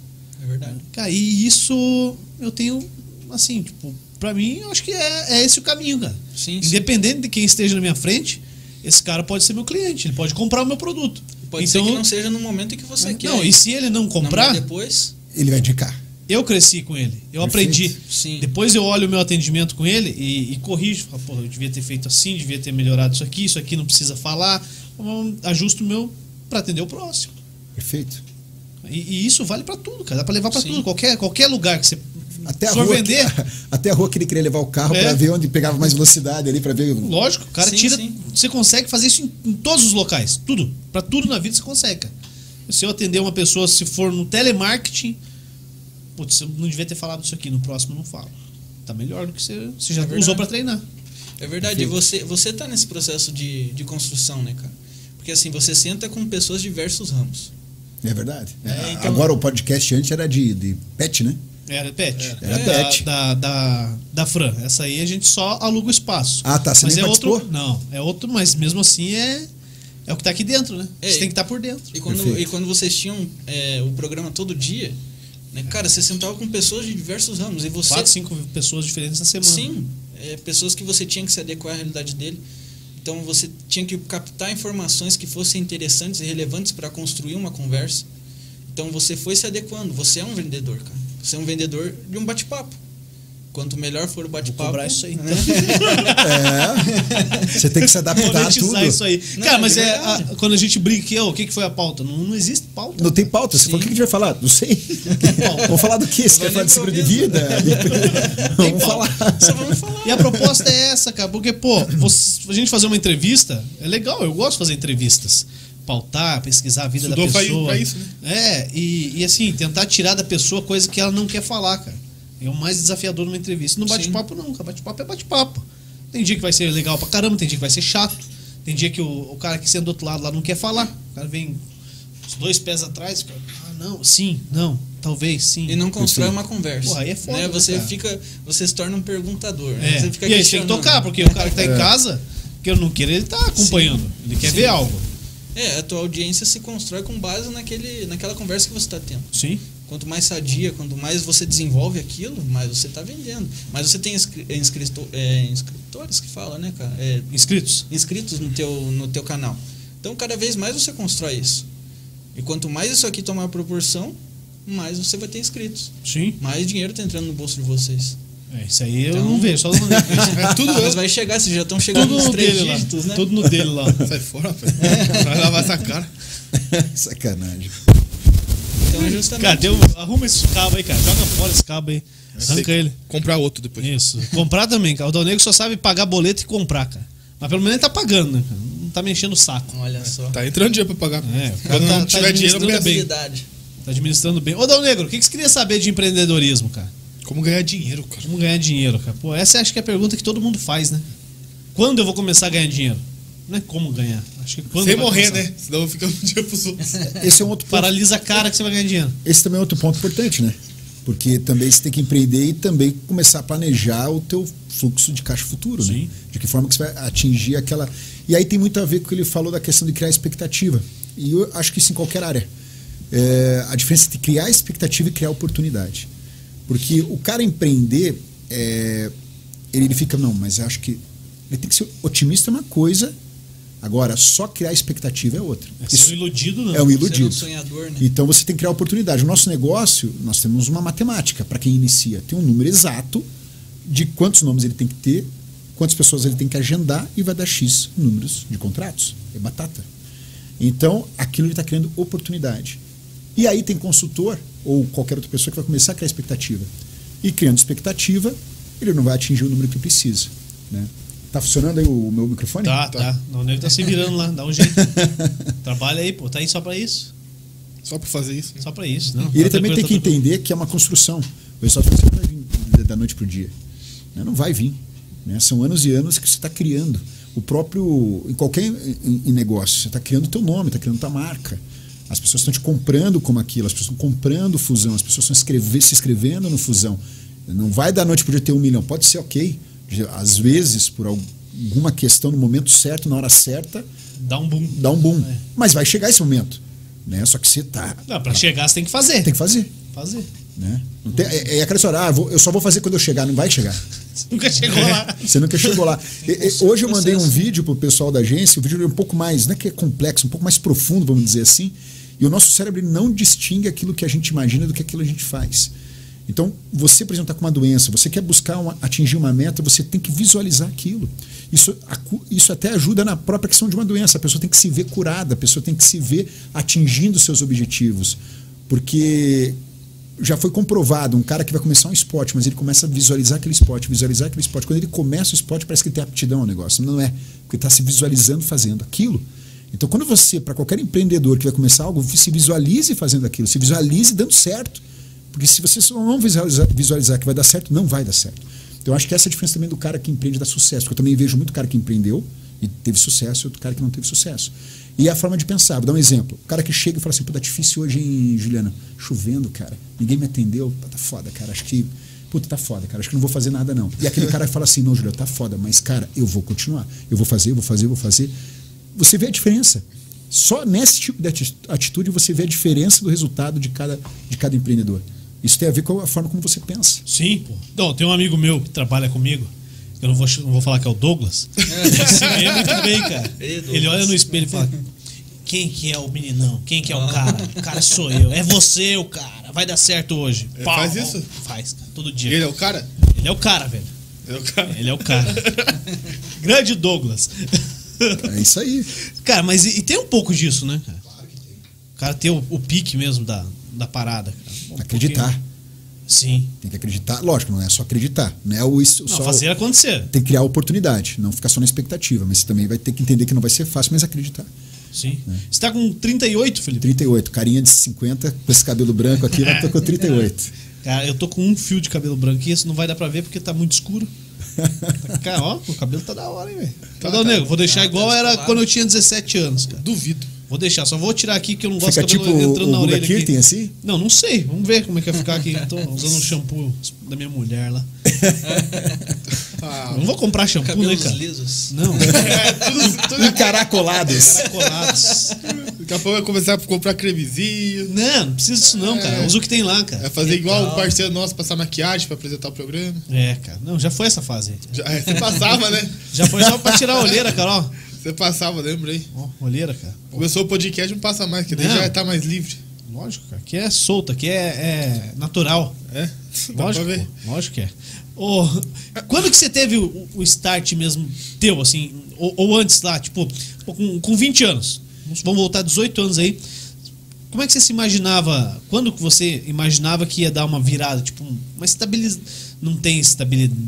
É verdade. Cara, e isso eu tenho, assim, tipo, pra mim, eu acho que é, é esse o caminho, cara. Sim, Independente sim. de quem esteja na minha frente, esse cara pode ser meu cliente, ele pode comprar o meu produto. Pode então, ser que não seja no momento em que você não, quer. Não, e se ele não comprar. Não, depois. Ele vai indicar. Eu cresci com ele, eu Perfeito. aprendi. Sim. Depois eu olho o meu atendimento com ele e, e corrijo. Falo, Pô, eu devia ter feito assim, devia ter melhorado isso aqui, isso aqui não precisa falar. Ajusto o meu para atender o próximo. Perfeito. E, e isso vale para tudo, cara. Dá para levar para tudo. Qualquer, qualquer lugar que você Até a, rua, vender, até a rua que ele queria levar o carro É. pra ver onde pegava mais velocidade ali, pra ver. lógico, o cara Sim, tira. sim. Você consegue fazer isso em, em todos os locais. Tudo. Pra tudo na vida você consegue, cara. Se eu atender uma pessoa, se for no telemarketing, putz, eu não devia ter falado isso aqui, no próximo eu não falo. Tá melhor do que você, você já É usou pra treinar. É verdade, e você, você tá nesse processo de, de construção, né, cara? Porque assim, você senta com pessoas de diversos ramos. É verdade. É, então- Agora o podcast antes era de, de pet, né? Era pet. Era da, pet. Da, da, da Fran. Essa aí a gente só aluga o espaço. Ah, tá. Você mas nem é participou? outro. Não, é outro, mas mesmo assim é. É o que tá aqui dentro, né? É, Você tem que estar por dentro. E quando, Perfeito. e quando vocês tinham é, o programa todo dia, né, cara, você sentava com pessoas de diversos ramos. E você. Quatro, cinco pessoas diferentes na semana. Sim, é, pessoas que você tinha que se adequar à realidade dele. Então você tinha que captar informações que fossem interessantes e relevantes para construir uma conversa. Então você foi se adequando. Você é um vendedor, cara. Você é um vendedor de um bate-papo. Quanto melhor for o bate-papo. cobrar isso aí, então. né? É. Você tem que se adaptar a tudo. isso aí. Não, Cara, mas é. verdade. a- quando a gente brinca o que, que foi a pauta? Não, não existe pauta. Não tem pauta. Você falou o que a gente vai falar? Não sei. Vamos falar do quê? Você quer falar de seguro de vida? Vamos pauta. falar. Só vamos falar. E a proposta é essa, cara, porque, pô, você- a gente fazer uma entrevista é legal, eu gosto de fazer entrevistas. Pautar, pesquisar a vida Estudou da pra- pessoa. pra isso, né? É, e, e assim, tentar tirar da pessoa coisa que ela não quer falar, cara. É o mais desafiador numa entrevista. No Sim. bate-papo, não, cara. Bate-papo é bate-papo. Tem dia que vai ser legal pra caramba, tem dia que vai ser chato. Tem dia que o, o cara que senta do outro lado lá não quer falar. O cara vem os dois pés atrás, cara. Ah, não, sim, não, talvez, sim. E não constrói uma conversa. Porra, aí é foda, né? né, Você cara? fica. Você se torna um perguntador. né? É. Você fica E aí tem que tocar, porque o cara que tá em casa, que eu não queira, ele tá acompanhando. Ele quer Sim. ver algo. É, a tua audiência se constrói com base naquele, naquela conversa que você está tendo. Sim. Quanto mais sadia, quanto mais você desenvolve aquilo, mais você está vendendo. Mais você tem inscri é, inscrito- é, inscritores que fala, né, cara? É, Inscritos? inscritos no teu, no teu canal. Então, cada vez mais você constrói isso. E quanto mais isso aqui tomar proporção, mais você vai ter inscritos. Sim. Mais dinheiro tá entrando no bolso de vocês. É, isso aí eu Então- não vejo, só no É tudo Mas eu. vai chegar, vocês já estão chegando Tudo nos no três dele lá. dígitos, né? Tudo no dele lá. Sai fora, rapaz. Vai lavar essa cara. Sacanagem. Então, é justamente. Cara, deu, arruma esse cabo aí, cara. Joga fora esse cabo aí. Arranca ele. Comprar outro depois. Isso. Comprar também, cara. O Dal Negro só sabe pagar boleto e comprar, cara. Mas pelo menos ele tá pagando, né? cara? Não tá me enchendo o saco. Olha só. Tá entrando dinheiro pra pagar. É, Quando tá- não tá tiver dinheiro, administrando pensa bem. Tá administrando bem. Ô, Dal Negro, o que, que você queria saber de empreendedorismo, cara? Como ganhar dinheiro, cara. Como ganhar dinheiro, cara? Pô, essa acho que é a pergunta que todo mundo faz, né? Quando eu vou começar a ganhar dinheiro? Não é como ganhar. Acho que quando Sem morrer, começar. né? Senão fica um dia pros outros. Esse é um outro ponto. Paralisa a cara que você vai ganhar dinheiro. Esse também é outro ponto importante, né? Porque também você tem que empreender e também começar a planejar o teu fluxo de caixa futuro, né? Sim. De que forma que você vai atingir aquela... E aí tem muito a ver com o que ele falou da questão de criar expectativa. E eu acho que isso em qualquer área. É, a diferença entre criar expectativa e criar oportunidade. Porque o cara empreender, é, ele, ele fica, não, mas eu acho que ele tem que ser otimista é uma coisa, agora só criar expectativa é outra. É ser um iludido, não. é um iludido. um sonhador, né? Então você tem que criar oportunidade. O nosso negócio, nós temos uma matemática para quem inicia. Tem um número exato de quantos nomes ele tem que ter, quantas pessoas ele tem que agendar e vai dar X números de contratos. É batata. Então, aquilo ele está criando oportunidade. E aí tem consultor ou qualquer outra pessoa que vai começar a criar expectativa. E criando expectativa, ele não vai atingir o número que precisa. Né? Tá funcionando aí o meu microfone? Tá, tá. O nego tá se virando lá, dá um jeito. Trabalha aí, pô. Tá aí só pra isso. Só pra fazer isso. né? Só pra isso. Não, E ele Tá também tem que tá tranquilo. entender que é uma construção. O pessoal fala assim, "Não vai vir da noite para o dia. Né? Não vai vir. né? São anos e anos que você está criando. O próprio. Em qualquer em- em negócio, você está criando o teu nome, está criando tua marca. As pessoas estão te comprando como aquilo, as pessoas estão comprando fusão, as pessoas estão escrever- se inscrevendo no fusão. Não vai da noite para o dia ter um milhão. Pode ser ok. Às vezes, por alguma questão, no momento certo, na hora certa, Dá um boom. dá um boom. É. Mas vai chegar esse momento. Né? Só que você tá. Não, pra chegar você tem que fazer. Tem que fazer. fazer. Né? Não tem- é, é aquela história, ah, vou- eu só vou fazer quando eu chegar, não vai chegar. Você nunca chegou lá. Você nunca chegou lá. E- hoje eu mandei um vídeo pro pessoal da agência, o vídeo é um pouco mais, não é que é complexo, um pouco mais profundo, vamos dizer assim. E o nosso cérebro não distingue aquilo que a gente imagina do que aquilo que a gente faz. Então, você, por exemplo, está com uma doença, você quer buscar uma- atingir uma meta, você tem que visualizar aquilo. Isso, isso até ajuda na própria questão de uma doença. A pessoa tem que se ver curada, a pessoa tem que se ver atingindo seus objetivos. Porque já foi comprovado, um cara que vai começar um esporte, mas ele começa a visualizar aquele esporte, visualizar aquele esporte. Quando ele começa o esporte, parece que ele tem aptidão ao negócio. Não é, porque está se visualizando fazendo aquilo. Então, quando você, para qualquer empreendedor que vai começar algo, se visualize fazendo aquilo, se visualize dando certo. Porque se você não visualizar, que vai dar certo, não vai dar certo. Então, eu acho que essa é a diferença também do cara que empreende dar sucesso. Porque eu também vejo muito cara que empreendeu e teve sucesso e outro cara que não teve sucesso. E a forma de pensar, vou dar um exemplo. O cara que chega e fala assim, pô, tá difícil hoje, hein, Juliana? Chovendo, cara. Ninguém me atendeu. Tá foda, cara. Acho que. Puta, tá foda, cara. Acho que não vou fazer nada, não. E aquele cara fala assim, não, Juliana, tá foda, mas, cara, eu vou continuar. Eu vou fazer, eu vou fazer, eu vou fazer. Você vê a diferença. Só nesse tipo de atitude você vê a diferença do resultado de cada, de cada empreendedor. Isso tem a ver com a forma como você pensa. Sim, pô. Então, tem um amigo meu que trabalha comigo. Eu não vou, não vou falar que é o Douglas. Ele é muito bem, cara. Ele olha no espelho e fala: Quem que é o meninão? Quem que é o cara? O cara sou eu. É você, o cara. Vai dar certo hoje. Ele faz isso? Faz, cara, todo dia. Ele é o cara? Ele é o cara, velho. É o cara. Ele é o cara. Grande Douglas. É isso aí. Cara, mas e, e tem um pouco disso, né, cara? O cara tem o, o pique mesmo da, da parada. Um Acreditar. pouquinho. Sim. Tem que acreditar. Lógico, não é só acreditar. Não é o, isso- Não, só fazer acontecer. Tem que criar oportunidade, não ficar só na expectativa. Mas você também vai ter que entender que não vai ser fácil, mas acreditar. Sim. Você tá com 38, Felipe? 38, carinha de 50, com esse cabelo branco aqui, vai tô com 38. Cara, eu tô com um fio de cabelo branco e esse não vai dar pra ver porque tá muito escuro. Cara, ó, o cabelo tá da hora, hein, velho. Tá, Cadê o tá. nego? Vou deixar Tá, igual tá era quando eu tinha 17 anos, cara. Duvido. Vou deixar, só vou tirar aqui que eu não gosto Fica do cabelo tipo o, entrando o na orelha Kirten, aqui. assim? Não, não sei. Vamos ver como é que vai ficar aqui. Tô usando um shampoo da minha mulher lá. Ah, não vou comprar shampoo, né, cara? lisos. Não, é, tudo, tudo Encaracolados. colados. Daqui a pouco vai começar a comprar cremezinho. Não, não precisa disso não, cara. É. Usa o que tem lá, Vai cara. fazer igual Legal. o parceiro nosso, passar maquiagem pra apresentar o programa. É, cara. Não, já foi essa fase. Já, é, você passava, né? Já foi só pra tirar a olheira, cara, ó. Você passava, lembrei. Ó, olheira, cara. Começou o podcast, não passa mais, que daí Não. já tá mais livre. Lógico, cara. Que é solta, que é, é natural. É? Dá Lógico, pra ver. pô, lógico que é. Ô, quando que você teve o, o start mesmo teu, assim? Ou, ou antes lá, tipo, pô, com, com 20 anos. Vamos- Vamos voltar 18 anos aí. Como é que você se imaginava? Quando que você imaginava que ia dar uma virada? Tipo, uma estabilidade. Não tem estabilidade.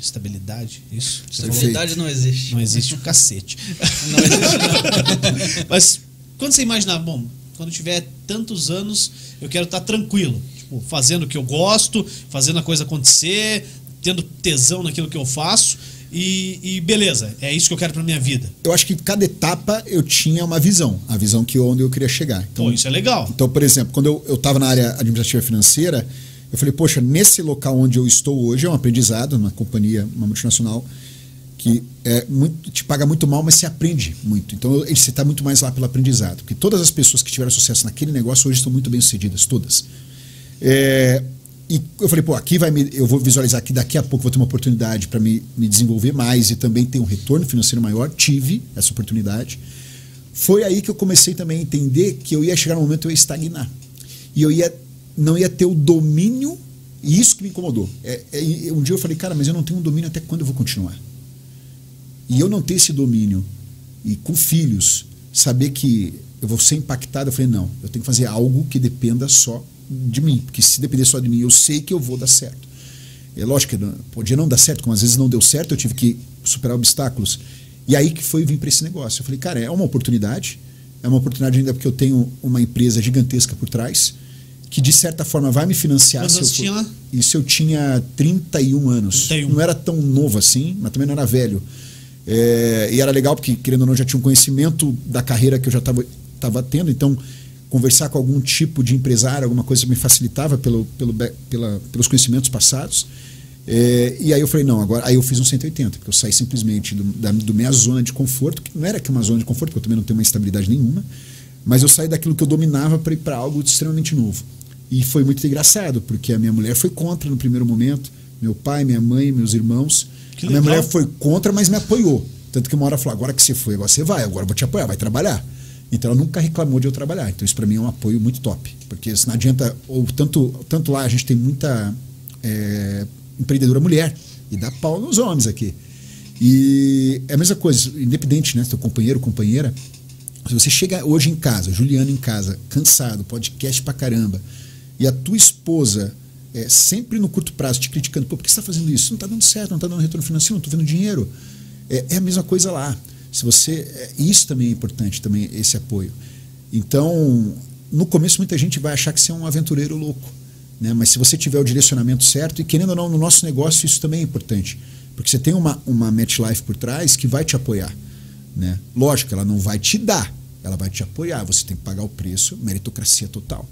Estabilidade? Isso? Você falou? Estabilidade não existe. Não existe o cacete. Não existe, não. Mas quando você imaginar, bom, quando eu tiver tantos anos, eu quero estar tranquilo. Tipo, fazendo o que eu gosto, fazendo a coisa acontecer, tendo tesão naquilo que eu faço. E, e beleza, é isso que eu quero pra minha vida. Eu acho que cada etapa eu tinha uma visão, a visão que onde eu queria chegar. Então, Pô, isso é legal. Então, por exemplo, quando eu estava na área administrativa financeira, eu falei, poxa, nesse local onde eu estou hoje é um aprendizado, uma companhia, uma multinacional, que é muito, te paga muito mal, mas você aprende muito. Então, você está muito mais lá pelo aprendizado. Porque todas as pessoas que tiveram sucesso naquele negócio hoje estão muito bem sucedidas, todas. É, e eu falei, pô, aqui vai me, eu vou visualizar que daqui a pouco vou ter uma oportunidade para me, me desenvolver mais e também ter um retorno financeiro maior. Tive essa oportunidade. Foi aí que eu comecei também a entender que eu ia chegar no momento eu ia estagnar. E eu ia, não ia ter o domínio, e isso que me incomodou. É, é, um dia eu falei, cara, mas eu não tenho um domínio até quando eu vou continuar? E eu não ter esse domínio, e com filhos, saber que eu vou ser impactado, eu falei, não, eu tenho que fazer algo que dependa só de mim. Porque se depender só de mim, eu sei que eu vou dar certo. É lógico que podia não dar certo, como às vezes não deu certo, eu tive que superar obstáculos. E aí que foi vir para esse negócio. Eu falei, cara, é uma oportunidade, é uma oportunidade ainda porque eu tenho uma empresa gigantesca por trás, que de certa forma vai me financiar. Quantos se eu for- tinha? Isso eu tinha 31 anos. 31. Não era tão novo assim, mas também não era velho. É, e era legal porque, querendo ou não, já tinha um conhecimento da carreira que eu já estava tendo, então conversar com algum tipo de empresário, alguma coisa me facilitava pelo, pelo, pela, pelos conhecimentos passados. É, e aí eu falei, não, agora aí eu fiz um 180, porque eu saí simplesmente do, da do minha zona de conforto, que não era que uma zona de conforto, porque eu também não tenho uma estabilidade nenhuma, mas eu saí daquilo que eu dominava para ir para algo extremamente novo. E foi muito engraçado, porque a minha mulher foi contra no primeiro momento, meu pai, minha mãe, meus irmãos. Que a minha legal. mulher foi contra, mas me apoiou. Tanto que uma hora falou: agora que você foi, agora você vai, agora eu vou te apoiar, vai trabalhar. Então ela nunca reclamou de eu trabalhar. Então isso para mim é um apoio muito top. Porque se não adianta, ou tanto, tanto lá a gente tem muita é, empreendedora mulher, e dá pau nos homens aqui. E é a mesma coisa, independente, né? Seu companheiro, companheira. Se você chega hoje em casa, Juliano em casa, cansado, podcast pra caramba, e a tua esposa é, sempre no curto prazo te criticando, pô, por que você está fazendo isso? Não está dando certo, não está dando retorno financeiro, não estou vendo dinheiro. É, é, a mesma coisa lá. Se você, é, isso também é importante, também esse apoio. Então, no começo muita gente vai achar que você é um aventureiro louco, né? Mas se você tiver o direcionamento certo e querendo ou não no nosso negócio isso também é importante, porque você tem uma uma MetLife por trás que vai te apoiar, né? Lógico, ela não vai te dar, ela vai te apoiar. Você tem que pagar o preço, meritocracia total.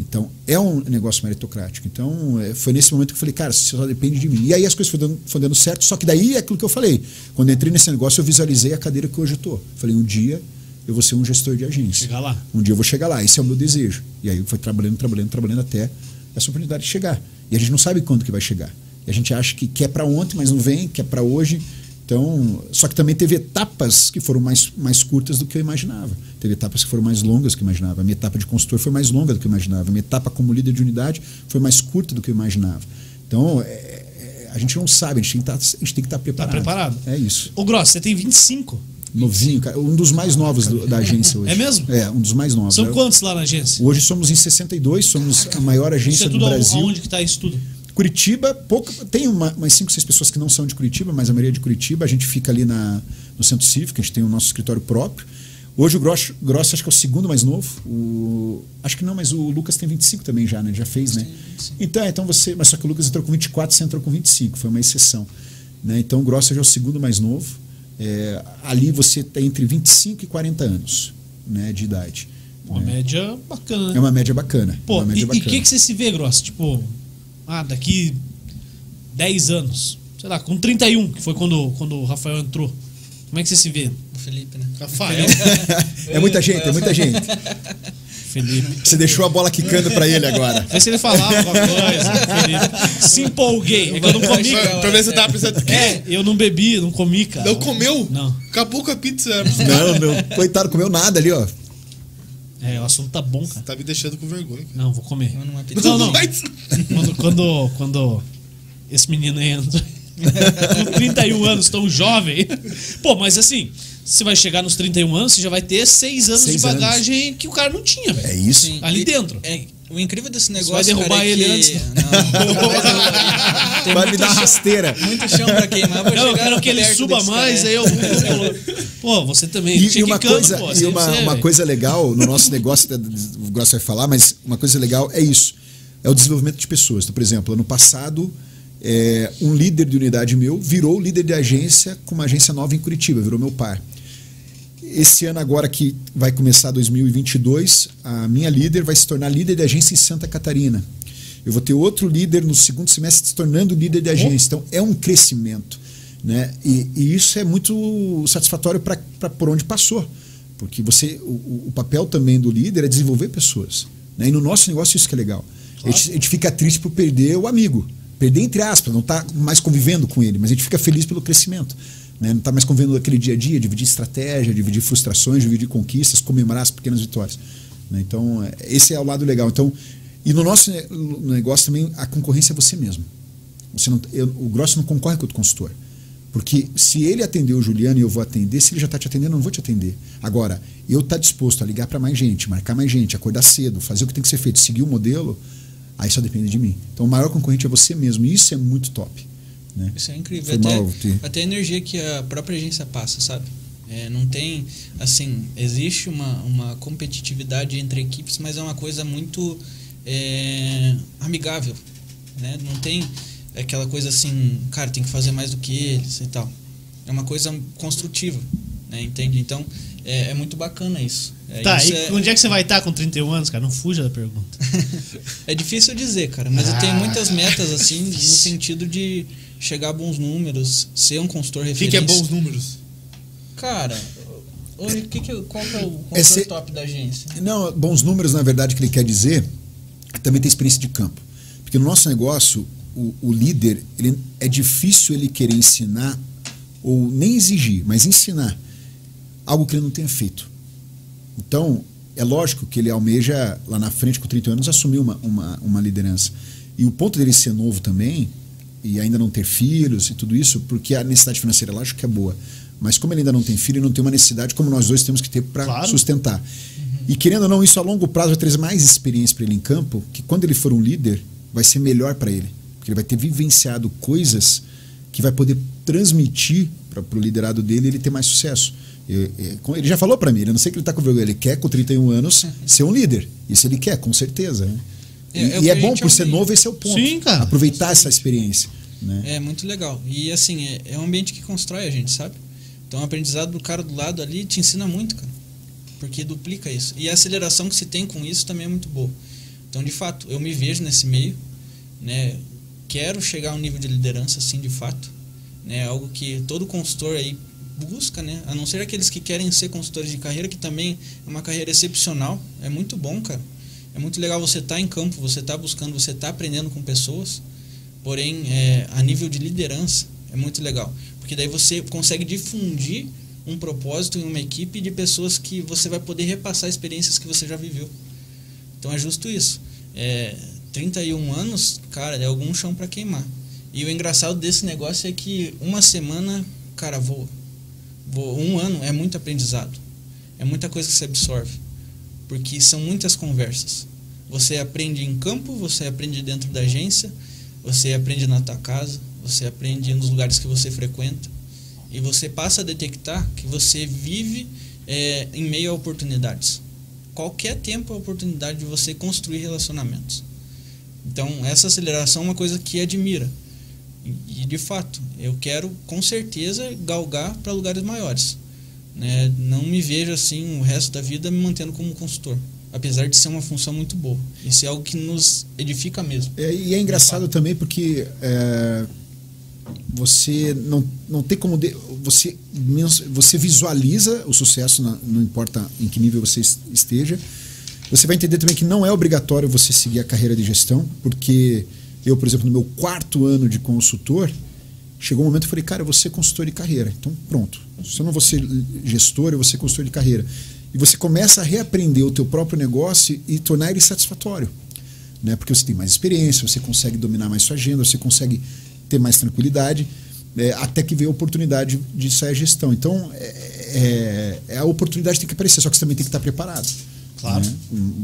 Então, é um negócio meritocrático. Então, é, foi nesse momento que eu falei, cara, isso só depende de mim. E aí as coisas foram dando, foram dando certo, só que daí é aquilo que eu falei. Quando eu entrei nesse negócio, eu visualizei a cadeira que hoje eu estou. Falei, um dia eu vou ser um gestor de agência. Chegar lá. Um dia eu vou chegar lá. Esse é o meu desejo. E aí foi trabalhando, trabalhando, trabalhando até essa oportunidade de chegar. E a gente não sabe quando que vai chegar. E a gente acha que quer para ontem, mas não vem, quer para hoje. Então, só que também teve etapas que foram mais, mais curtas do que eu imaginava. Teve etapas que foram mais longas do que eu imaginava. A minha etapa de consultor foi mais longa do que eu imaginava. A minha etapa como líder de unidade foi mais curta do que eu imaginava. Então, é, é, a gente não sabe, a gente tem que estar, tá, estar tá preparado. Tá preparado. É isso. Ô, Gross, você tem 25. Novinho, cara. Um dos mais novos do, da agência hoje. É mesmo? É, um dos mais novos. São quantos lá na agência? Hoje somos em 62, somos a maior agência isso é tudo do Brasil. Onde que está isso tudo? Curitiba, pouco, tem uma, umas 5, 6 pessoas que não são de Curitiba, mas a maioria é de Curitiba. A gente fica ali na, no Centro Cívico, a gente tem o nosso escritório próprio. Hoje o Grosso, Grosso acho que é o segundo mais novo. O, acho que não, mas o Lucas tem 25 também já, né? Já fez, né? Então, então você. Mas só que o Lucas entrou com 24, você entrou com 25, foi uma exceção. Né? Então o Grosso já é o segundo mais novo. É, ali você tem entre 25 e 40 anos né, de idade. Uma né? média bacana. É uma média bacana. Pô, média e o que, que você se vê, Grosso? Tipo, ah, daqui 10 anos, sei lá, com 31, que foi quando, quando o Rafael entrou. Como é que você se vê? O Felipe, né? Rafael. é muita gente, é muita gente. Felipe. Você deixou a bola quicando para ele agora. Vê se ele falava alguma coisa, Felipe. Se empolguei. É que eu não comi. Pra, pra ver se você tava pensando. É, eu não bebi, não comi, cara. Não comeu? Não. Acabou com a pizza. Não, meu coitado, comeu nada ali, ó. É, o assunto tá bom, cara. Tá me deixando com vergonha. Cara. Não, vou comer. Eu não é. Não, não. Quando, quando, quando esse menino entra com 31 anos, tão jovem. Pô, mas assim, você vai chegar nos 31 anos, você já vai ter 6 anos Seis de bagagem que o cara não tinha, velho. É isso. Sim. Ali E- dentro. É, o incrível desse negócio. vai derrubar cara, é ele que... antes? Não. Vai me muito dar chão- rasteira. Muito chão pra queimar. Vou Não, eu quero que ele suba mais, aí eu. Pô, você também. E, e uma coisa, pô, e uma, você- uma coisa legal no nosso negócio, o Grosso vai falar, mas uma coisa legal é isso: é o desenvolvimento de pessoas. Então, por exemplo, ano passado, é, um líder de unidade meu virou líder de agência com uma agência nova em Curitiba, virou meu par. Esse ano agora que vai começar 2022, a minha líder vai se tornar líder de agência em Santa Catarina. Eu vou ter outro líder no segundo semestre se tornando líder de agência. Então é um crescimento, né? E, e isso é muito satisfatório para por onde passou, porque você o, o papel também do líder é desenvolver pessoas. Né? E no nosso negócio isso que é legal. A, gente, a gente fica triste por perder o amigo, perder entre aspas, não está mais convivendo com ele, mas a gente fica feliz pelo crescimento. Né? Não está mais convivendo aquele dia a dia, dividir estratégia, dividir frustrações, dividir conquistas, comemorar as pequenas vitórias. Né? Então, é, esse é o lado legal. Então, e no nosso ne- no negócio também, a concorrência é você mesmo. Você não, eu- o Grosso não concorre com o consultor. Porque se ele atender o Juliano e eu vou atender, se ele já está te atendendo, eu não vou te atender. Agora, eu estar disposto a ligar para mais gente, marcar mais gente, acordar cedo, fazer o que tem que ser feito, seguir o modelo, aí só depende de mim. Então, o maior concorrente é você mesmo. E isso é muito top. Né? Isso é incrível. Até, mal ter- até a energia que a própria agência passa, sabe? É, não tem, assim, existe uma, uma competitividade entre equipes, mas é uma coisa muito é, amigável, né? Não tem aquela coisa assim, cara, tem que fazer mais do que eles e tal. É uma coisa construtiva, né? Entende? Então, é, é muito bacana isso. É, Tá, isso e é- onde é que você vai estar com 31 anos, cara? Não fuja da pergunta. É difícil dizer, cara, mas eu tenho Ah, muitas metas, assim, no sentido de chegar a bons números, ser um consultor O que, referência. que é bons números? Cara, o que que, qual que é o consultor Esse- top da agência? Não, bons números, na verdade, que ele quer dizer é também ter experiência de campo. Porque no nosso negócio, o, o líder, ele, é difícil ele querer ensinar, ou nem exigir, mas ensinar algo que ele não tenha feito. Então, é lógico que ele almeja, lá na frente, com 30 anos, assumir uma, uma, uma liderança. E o ponto dele ser novo também, e ainda não ter filhos e tudo isso, porque a necessidade financeira, lógico que é boa. Mas como ele ainda não tem filho, não tem uma necessidade como nós dois temos que ter para Claro. sustentar. E querendo ou não, isso a longo prazo vai trazer mais experiência para ele em campo, que quando ele for um líder, vai ser melhor para ele. Porque ele vai ter vivenciado coisas que vai poder transmitir para o liderado dele ele ter mais sucesso. Eu, eu, ele já falou para mim, ele não sei que ele está com vergonha, ele quer com 31 anos ser um líder. Isso ele quer, com certeza. Né? É, e é, e é bom por ser novo, esse é o ponto. Sim, cara. Aproveitar essa experiência. Né? É muito legal. E assim, é, é um ambiente que constrói a gente, sabe? Então o aprendizado do cara do lado ali te ensina muito, cara. Porque duplica isso. E a aceleração que se tem com isso também é muito boa. Então, de fato, eu me vejo nesse meio, né? Quero chegar a um nível de liderança, assim, de fato. Né? Algo que todo consultor aí busca, né? A não ser aqueles que querem ser consultores de carreira, que também é uma carreira excepcional. É muito bom, cara. É muito legal você estar tá em campo, você estar tá buscando, você estar tá aprendendo com pessoas. Porém, é, a nível de liderança, é muito legal. Porque daí você consegue difundir um propósito em uma equipe de pessoas que você vai poder repassar experiências que você já viveu. Então é justo isso. É, 31 anos, cara, é algum chão para queimar. E o engraçado desse negócio é que uma semana, cara, voa. voa. Um ano é muito aprendizado. É muita coisa que você absorve. Porque são muitas conversas. Você aprende em campo, você aprende dentro da agência, você aprende na tua casa, você aprende nos lugares que você frequenta. E você passa a detectar que você vive é, em meio a oportunidades. Qualquer tempo é oportunidade de você construir relacionamentos. Então, essa aceleração é uma coisa que admira. E, de fato, eu quero com certeza galgar para lugares maiores. Né? Não me vejo assim o resto da vida me mantendo como consultor. Apesar de ser uma função muito boa. Isso é algo que nos edifica mesmo. É, e é engraçado também porque é, você não, não tem como. De, você, você visualiza o sucesso, na, não importa em que nível você esteja. Você vai entender também que não é obrigatório você seguir a carreira de gestão, porque eu, por exemplo, no meu quarto ano de consultor, chegou um momento que eu falei, cara, eu vou ser consultor de carreira. Então, pronto. Se eu não vou ser gestor, eu vou ser consultor de carreira. E você começa a reaprender o teu próprio negócio e tornar ele satisfatório. Né? Porque você tem mais experiência, você consegue dominar mais sua agenda, você consegue ter mais tranquilidade, é, até que veio a oportunidade de sair a gestão. Então, é, é, a oportunidade tem que aparecer, só que você também tem que estar preparado. Claro. Né?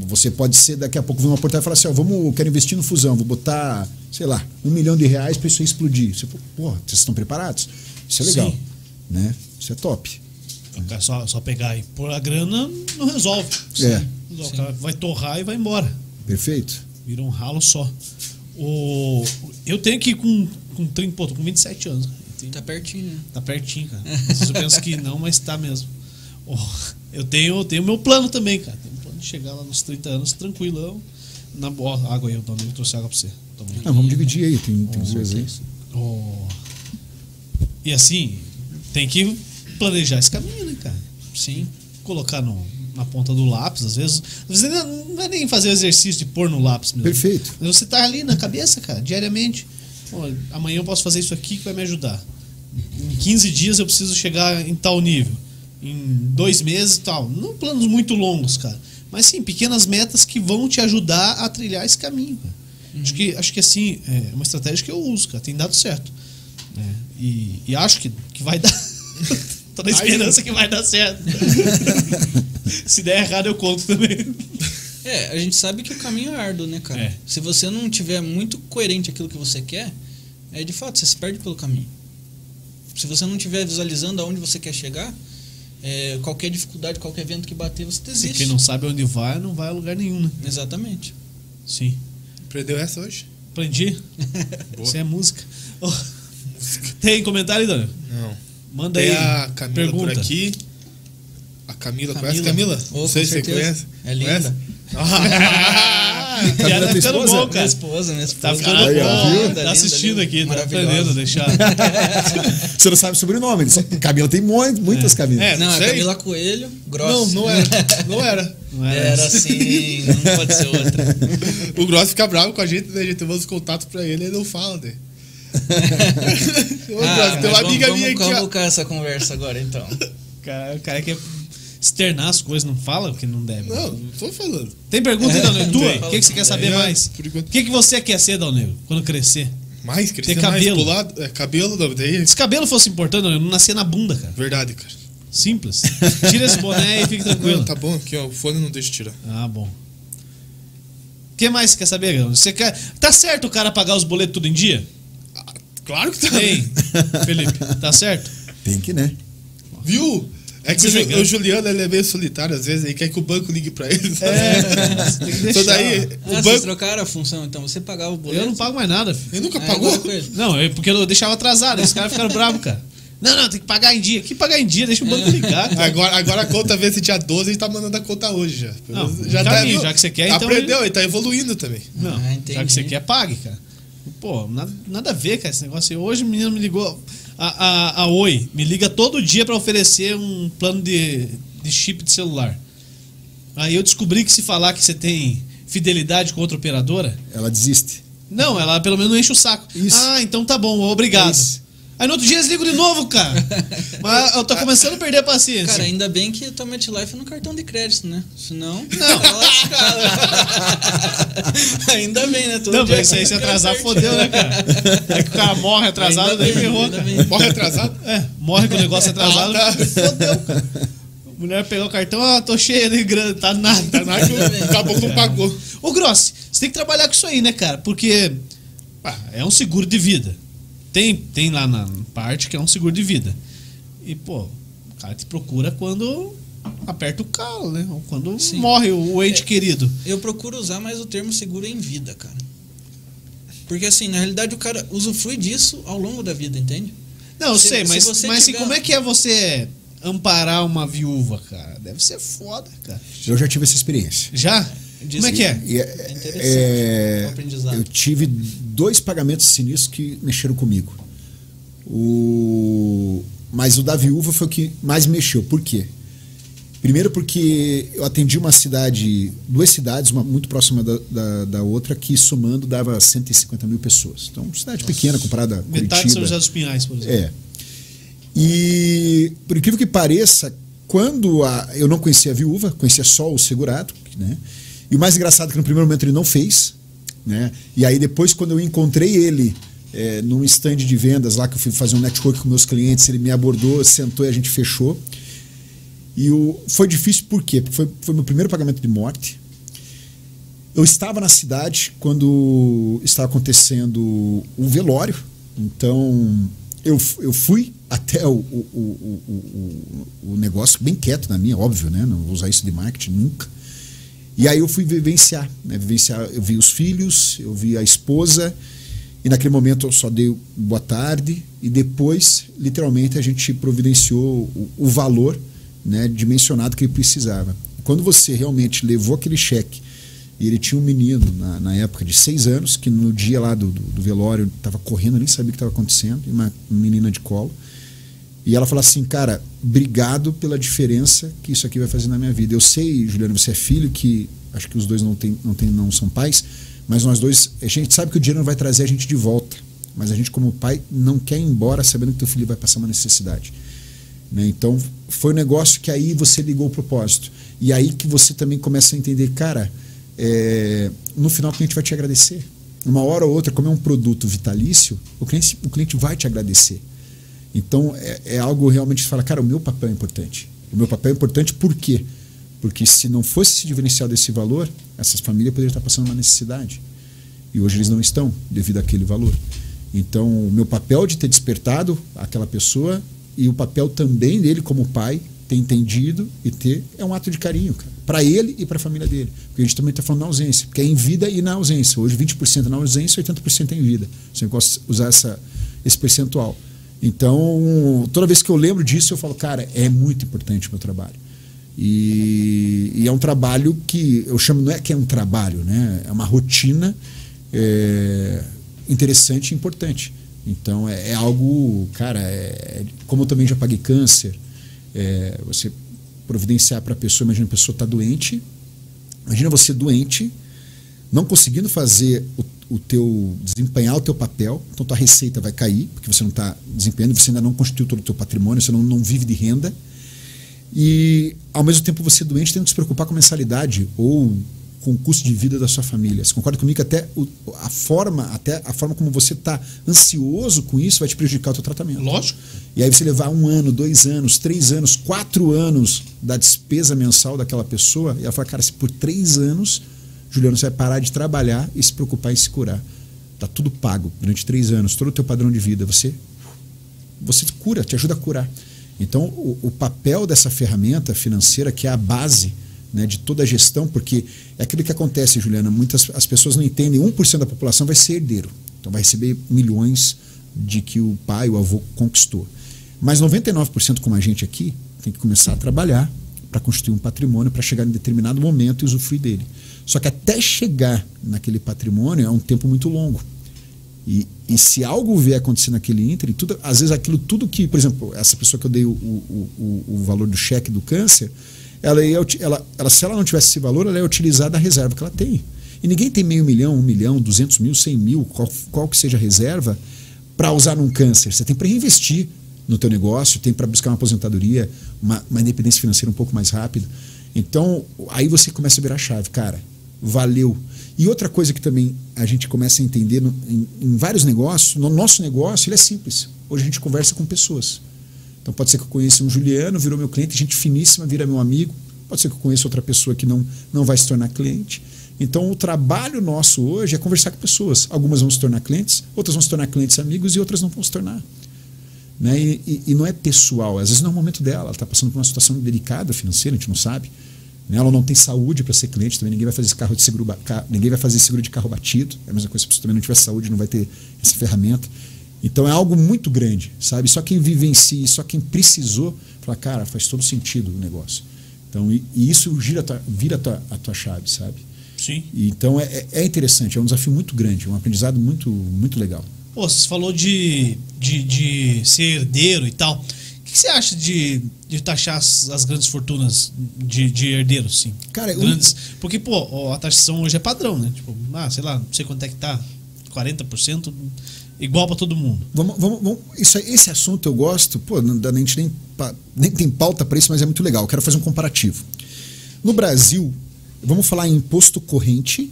Você pode ser, daqui a pouco, vir uma oportunidade e falar assim: ó, vamos, quero investir no fusão, vou botar, sei lá, um milhão de reais para isso explodir. Você, pô, vocês estão preparados? Isso é legal. Sim. Né? Isso é top. Só, só pegar e pôr a grana não resolve. É. O cara vai torrar e vai embora. Perfeito. Vira um ralo só. O, eu tenho que ir com, com 30, pô, tô com 27 anos. Tá pertinho, né? Tá pertinho, cara. eu penso que não, mas tá mesmo. Oh, eu tenho, tenho meu plano também, cara. Tenho chegar lá nos 30 anos tranquilão. Na boa, água aí, eu também trouxe água pra você. Ah, vamos dividir aí, tem, tem oh, aí. Oh. E assim, tem que planejar esse caminho, né, cara? Sim. Colocar no, na ponta do lápis, às vezes. Às vezes não é nem fazer o exercício de pôr no lápis mesmo. Perfeito. Mas você tá ali na cabeça, cara, diariamente. Pô, amanhã eu posso fazer isso aqui que vai me ajudar. Em 15 dias eu preciso chegar em tal nível. Em dois meses e tal. Não planos muito longos, cara. Mas sim, pequenas metas que vão te ajudar a trilhar esse caminho. Uhum. Acho, que, acho que assim, é uma estratégia que eu uso, cara. Tem dado certo. É, e, e acho que, que vai dar. Tô na esperança que vai dar certo. Se der errado, eu conto também. É, a gente sabe que o caminho é árduo, né, cara? É. Se você não tiver muito coerente aquilo que você quer, é de fato, você se perde pelo caminho. Se você não estiver visualizando aonde você quer chegar, é, qualquer dificuldade, qualquer vento que bater, você desiste. E quem não sabe onde vai, não vai a lugar nenhum, né? Exatamente. Sim. Aprendeu essa hoje? Aprendi. Isso é música. Oh. Tem comentário, Daniel? Não. Manda Tem aí. a Camila pergunta. por aqui. A Camila, Camila. conhece Camila? Oh, não sei com se você conhece. É linda. Conhece? Tá tua ficando esposa? bom, Minha cara. esposa, minha esposa. Tá ficando ó, bom. Tá linda, assistindo linda, aqui, tá aprendendo a deixar. Você não sabe o sobrenome. ele só- Camila tem mu- muitas Camilas. É, Não, sei. Camila Coelho, grossa. não era. Não era. Não era Era assim, não pode ser outra. O Gross fica bravo com a gente, né? A gente manda os contatos pra ele e ele não fala, né? Ô, Ah, Gross, tem uma amiga vamos, minha vamos aqui, ó. convocar essa conversa agora, então. O cara, o cara quer externar as coisas, não fala o que não deve. Não, não tô falando. Tem pergunta aí, Dalnego? Tua? O que, que você quer saber Não, mais? por enquanto. O que, que você quer ser, Dalnego, quando crescer? Mais, crescer Ter mais cabelo. pro lado. É, cabelo, não, daí... Se cabelo fosse importante, Dalnego, não nascia na bunda, cara. Verdade, cara. Simples. Tira esse boné e fique tranquilo. Não, tá bom, aqui ó, o fone não deixa tirar. Ah, bom. O que mais você quer saber, Gão? Você quer... Tá certo o cara pagar os boletos tudo em dia? Claro que tá. Tem, Felipe. Tá certo? Tem que, né? Viu? É que o, o Juliano ele é meio solitário, às vezes, ele quer que o banco ligue pra ele. É, tem que deixar. Então daí, Ah, o vocês banco. trocaram a função, então você pagava o boleto. Eu não pago mais nada, filho. Ele nunca Ah, pagou? com ele. Não, é porque eu deixava atrasado. Esses caras ficaram bravos, cara. Não, não, tem que pagar em dia. Que pagar em dia? Deixa o banco ligar. cara. Agora, agora a conta vence dia 12 e tá mandando a conta hoje já. Não, já, tá, caminho, viu? já que você quer, então Aprendeu, ele tá evoluindo também. Não, Ah, já que você quer, pague, cara. Pô, nada, nada a ver, cara, esse negócio. aí. Hoje o menino me ligou. A, a, a Oi me liga todo dia pra oferecer um plano de, de chip de celular. Aí eu descobri que se falar que você tem fidelidade com outra operadora, Ela desiste. não, ela pelo menos não enche o saco. Isso. Ah, então tá bom, obrigado. Isso. Aí no outro dia eles ligam de novo, cara. Mas eu tô começando a perder a paciência. Cara, ainda bem que tua MetLife é no cartão de crédito, né? Senão. Não. tá lascado. ainda bem, né? Todo Não, dia mas se aí se atrasar, fodeu, né, cara? Aí que o cara morre atrasado, Ainda daí bem, ferrou, ainda cara. bem. Morre atrasado? É, morre com o negócio atrasado, Ah, tá. fodeu, cara. A mulher pegou o cartão, ah, tô cheia de grana, tá nada. Tá nada que o- o caboclo não pagou. Ô, Grossi, você tem que trabalhar com isso aí, né, cara? Porque pá, é um seguro de vida. Tem, tem lá na parte que é um seguro de vida. E, pô, o cara te procura quando aperta o calo, né? Ou quando Sim. morre o, o ente É. querido. Eu procuro usar mais o termo seguro em vida, cara. Porque assim, na realidade o cara usufrui disso ao longo da vida, entende? Não, eu Se- sei, se mas, você mas assim, tiver- como é que é você amparar uma viúva, cara? Deve ser foda, cara. Eu já tive essa experiência. Já? Diz Como é que é? E É interessante, é, um aprendizado. eu tive dois pagamentos sinistros que mexeram comigo. O, mas o da viúva foi o que mais mexeu. Por quê? Primeiro porque eu atendi uma cidade, duas cidades, uma muito próxima da, da, da outra, que somando dava 150 mil pessoas. Então, cidade pequena comparada a Metade de São Curitiba. José dos Pinhais, por exemplo. É. E, por incrível que pareça, quando a- eu não conhecia a viúva, conhecia só o segurado, né? E o mais engraçado é que no primeiro momento ele não fez, né? E aí depois, quando eu encontrei ele é, num stand de vendas lá, que eu fui fazer um network com meus clientes, ele me abordou, sentou e a gente fechou. E o, foi difícil por quê? Porque foi, foi meu primeiro pagamento de morte. Eu estava na cidade quando estava acontecendo o velório, então eu, eu fui até o, o, o, o, o negócio bem quieto na minha, óbvio, né? Não vou usar isso de marketing nunca. E aí eu fui vivenciar, né? Vivenciar, eu vi os filhos, eu vi a esposa, e naquele momento eu só dei boa tarde, e depois, literalmente, a gente providenciou o, o valor né, dimensionado que ele precisava. Quando você realmente levou aquele cheque, e ele tinha um menino na, na época de seis anos, que no dia lá do, do, do velório estava correndo, nem sabia o que estava acontecendo, e uma menina de colo. E ela falou assim, cara, obrigado pela diferença que isso aqui vai fazer na minha vida. Eu sei, Juliano, você é filho, que acho que os dois não, tem, não, tem, não são pais, mas nós dois, a gente sabe que o dinheiro não vai trazer a gente de volta. Mas a gente, como pai, não quer ir embora sabendo que teu filho vai passar uma necessidade. Né? Então, foi um negócio que aí você ligou o propósito. E aí que você também começa a entender, cara, é, no final o cliente vai te agradecer. Uma hora ou outra, como é um produto vitalício, o cliente, o cliente vai te agradecer. Então é, é algo realmente que fala, cara, o meu papel é importante. O meu papel é importante por quê? Porque se não fosse esse diferencial desse valor, essas famílias poderiam estar passando uma necessidade. E hoje eles não estão, devido àquele valor. Então, o meu papel de ter despertado aquela pessoa e o papel também dele como pai ter entendido e ter é um ato de carinho. Para ele e para a família dele. Porque a gente também está falando na ausência, porque é em vida e na ausência. Hoje 20% é na ausência, 80% é em vida. Você gosta de usar essa, esse percentual. Então, toda vez que eu lembro disso, eu falo, cara, é muito importante o meu trabalho. E, e é um trabalho que eu chamo, não é que é um trabalho, né? É uma rotina é, interessante e importante. Então é, é algo, cara, é, como eu também já paguei câncer, é, você providenciar para a pessoa, imagina a pessoa está doente, imagina você doente, não conseguindo fazer o, o teu desempenhar o teu papel, então tua receita vai cair, porque você não está desempenhando, você ainda não constituiu todo o teu patrimônio, você não, não vive de renda. E ao mesmo tempo você doente tendo que se preocupar com mensalidade ou com o custo de vida da sua família. Você concorda comigo que até o, a forma, até a forma como você está ansioso com isso vai te prejudicar o teu tratamento. Lógico. E aí você levar um ano, dois anos, três anos, quatro anos da despesa mensal daquela pessoa, e ela fala, cara, se por três anos, Juliano, você vai parar de trabalhar e se preocupar em se curar. Tá tudo pago durante três anos, todo o teu padrão de vida, você você cura, te ajuda a curar. Então, o, o papel dessa ferramenta financeira, que é a base né, de toda a gestão, porque é aquilo que acontece, Juliana, muitas as pessoas não entendem, 1% da população vai ser herdeiro. Então vai receber milhões de que o pai, o avô conquistou. Mas 99% como a gente aqui tem que começar a trabalhar para constituir um patrimônio para chegar em determinado momento e usufruir dele. Só que até chegar naquele patrimônio é um tempo muito longo. E, e se algo vier acontecer naquele ínter, tudo, às vezes aquilo tudo que, por exemplo, essa pessoa que eu dei o, o, o, o valor do cheque do câncer, ela, ia, ela, ela, se ela não tivesse esse valor, ela ia utilizar da reserva que ela tem. E ninguém tem meio milhão, um milhão, duzentos mil, cem mil, qual, qual que seja a reserva, para usar num câncer. Você tem para reinvestir no teu negócio, tem para buscar uma aposentadoria, uma, uma independência financeira um pouco mais rápida. Então, aí você começa a virar a chave. Cara, valeu. E outra coisa que também a gente começa a entender no, em, em, vários negócios, no nosso negócio, ele é simples. Hoje a gente conversa com pessoas. Então pode ser que eu conheça um Juliano, virou meu cliente, gente finíssima, vira meu amigo. Pode ser que eu conheça outra pessoa que não, não vai se tornar cliente. Então o trabalho nosso hoje é conversar com pessoas. Algumas vão se tornar clientes, outras vão se tornar clientes amigos e outras não vão se tornar. Né? E, e, e não é pessoal, às vezes não é o momento dela, ela está passando por uma situação delicada financeira, a gente não sabe. Né? Ela não tem saúde para ser cliente, também ninguém vai fazer esse carro de seguro, ninguém vai fazer seguro de carro batido. É a mesma coisa se você também não tiver saúde, não vai ter essa ferramenta. Então é algo muito grande, sabe? Só quem vive em si, só quem precisou, fala, cara, faz todo sentido o negócio. Então, e, e isso gira tua, vira a tua, a tua chave, sabe? Sim. E, então é, é interessante, é um desafio muito grande, um aprendizado muito, muito legal. Pô, você falou de, de, de ser herdeiro e tal que você acha de, de taxar as, as grandes fortunas de, de herdeiros, sim? Cara, grandes, eu... Porque, pô, a taxação hoje é padrão, né? Tipo, ah, sei lá, não sei quanto é que tá, 40%, igual para todo mundo. Vamos, vamos, vamos, isso, esse assunto eu gosto, pô, não, a gente nem, nem tem pauta para isso, mas é muito legal. Eu quero fazer um comparativo. No Brasil, vamos falar em imposto corrente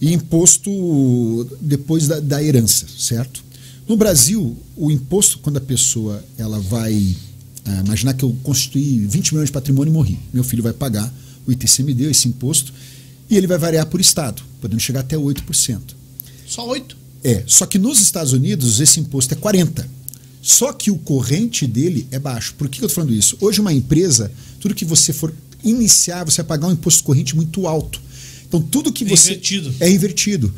e imposto depois da, da herança, certo? No Brasil, o imposto, quando a pessoa ela vai. Ah, imaginar que eu constituí 20 milhões de patrimônio e morri. Meu filho vai pagar o ITCMD, esse imposto, e ele vai variar por estado, podendo chegar até 8%. Só 8%? É. Só que nos Estados Unidos esse imposto é 40%. Só que o corrente dele é baixo. Por que eu estou falando isso? Hoje, uma empresa, tudo que você for iniciar, você vai pagar um imposto corrente muito alto. Então, tudo que é você. Invertido. É invertido.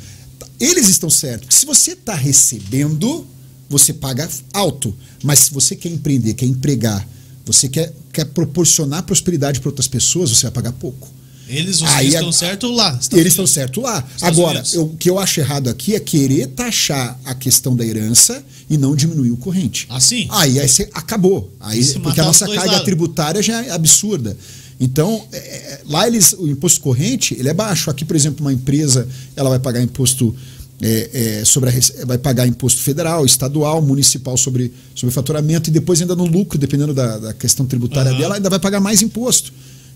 Eles estão certos. Se você está recebendo, você paga alto. Mas se você quer empreender, quer empregar, você quer, quer proporcionar prosperidade para outras pessoas, você vai pagar pouco. Eles Aí, estão certos lá. Estados eles estão certos lá. Estados Agora, eu, o que eu acho errado aqui é querer taxar a questão da herança e não diminuir o corrente. Assim? Aí, aí você acabou. Aí, porque a nossa carga lados. tributária já é absurda. Então, é, é, lá eles, o imposto corrente ele é baixo. Aqui, por exemplo, uma empresa ela vai pagar imposto é, é, sobre a, vai pagar imposto federal, estadual, municipal sobre, sobre faturamento e depois ainda no lucro, dependendo da, da questão tributária uhum. dela, ainda vai pagar mais imposto.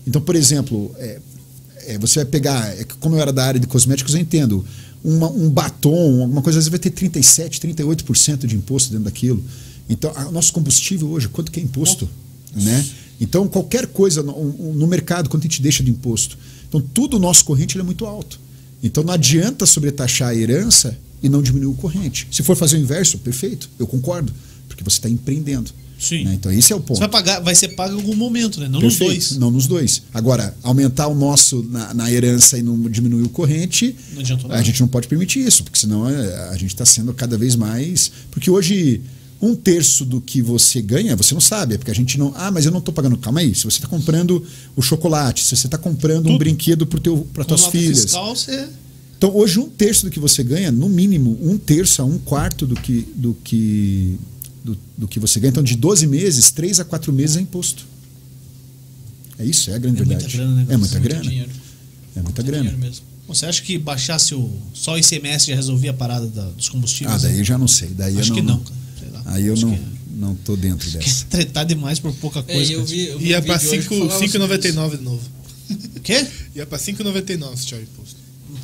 Então, por exemplo, é, é, você vai pegar, como eu era da área de cosméticos, eu entendo, uma, um batom, alguma coisa, às vezes vai ter 37, 38% de imposto dentro daquilo. Então, o nosso combustível hoje, quanto que é imposto? Né? Então, qualquer coisa no, no, mercado, quanto a gente deixa de imposto? Então, tudo o nosso corrente é muito alto. Então, não adianta sobretaxar a herança e não diminuir o corrente. Se for fazer o inverso, perfeito, eu concordo, porque você está empreendendo. Sim. Né? Então, esse é o ponto. Você vai, pagar, vai ser pago em algum momento, né? não perfeito, nos dois. Não nos dois. Agora, aumentar o nosso na, na herança e não diminuir o corrente, não a gente não pode permitir isso, porque senão é, a gente está sendo cada vez mais. Porque hoje um terço do que você ganha, você não sabe, é porque a gente não. Ah, mas eu não estou pagando. Calma aí, se você está comprando o chocolate, se você está comprando Tudo. um brinquedo para tuas filhas. Fiscal, você... Então, hoje, um terço do que você ganha, no mínimo, um terço a um quarto do que, do que, do, do que você ganha. Então, de 12 meses, 3 a 4 meses é imposto. É isso, é a grande é verdade. Muita grana, né? É muita é grana. Muito é muita grana. Mesmo. Você acha que baixasse o, só o ICMS já resolvia a parada da, dos combustíveis? Ah, daí eu já não sei. Daí acho não, que não, cara. Aí eu não, não tô dentro dessa. Quer tretar demais por pouca coisa. É, eu vi, eu Ia pra 5,99 de novo. O quê? Ia pra 5,99 se tiver imposto.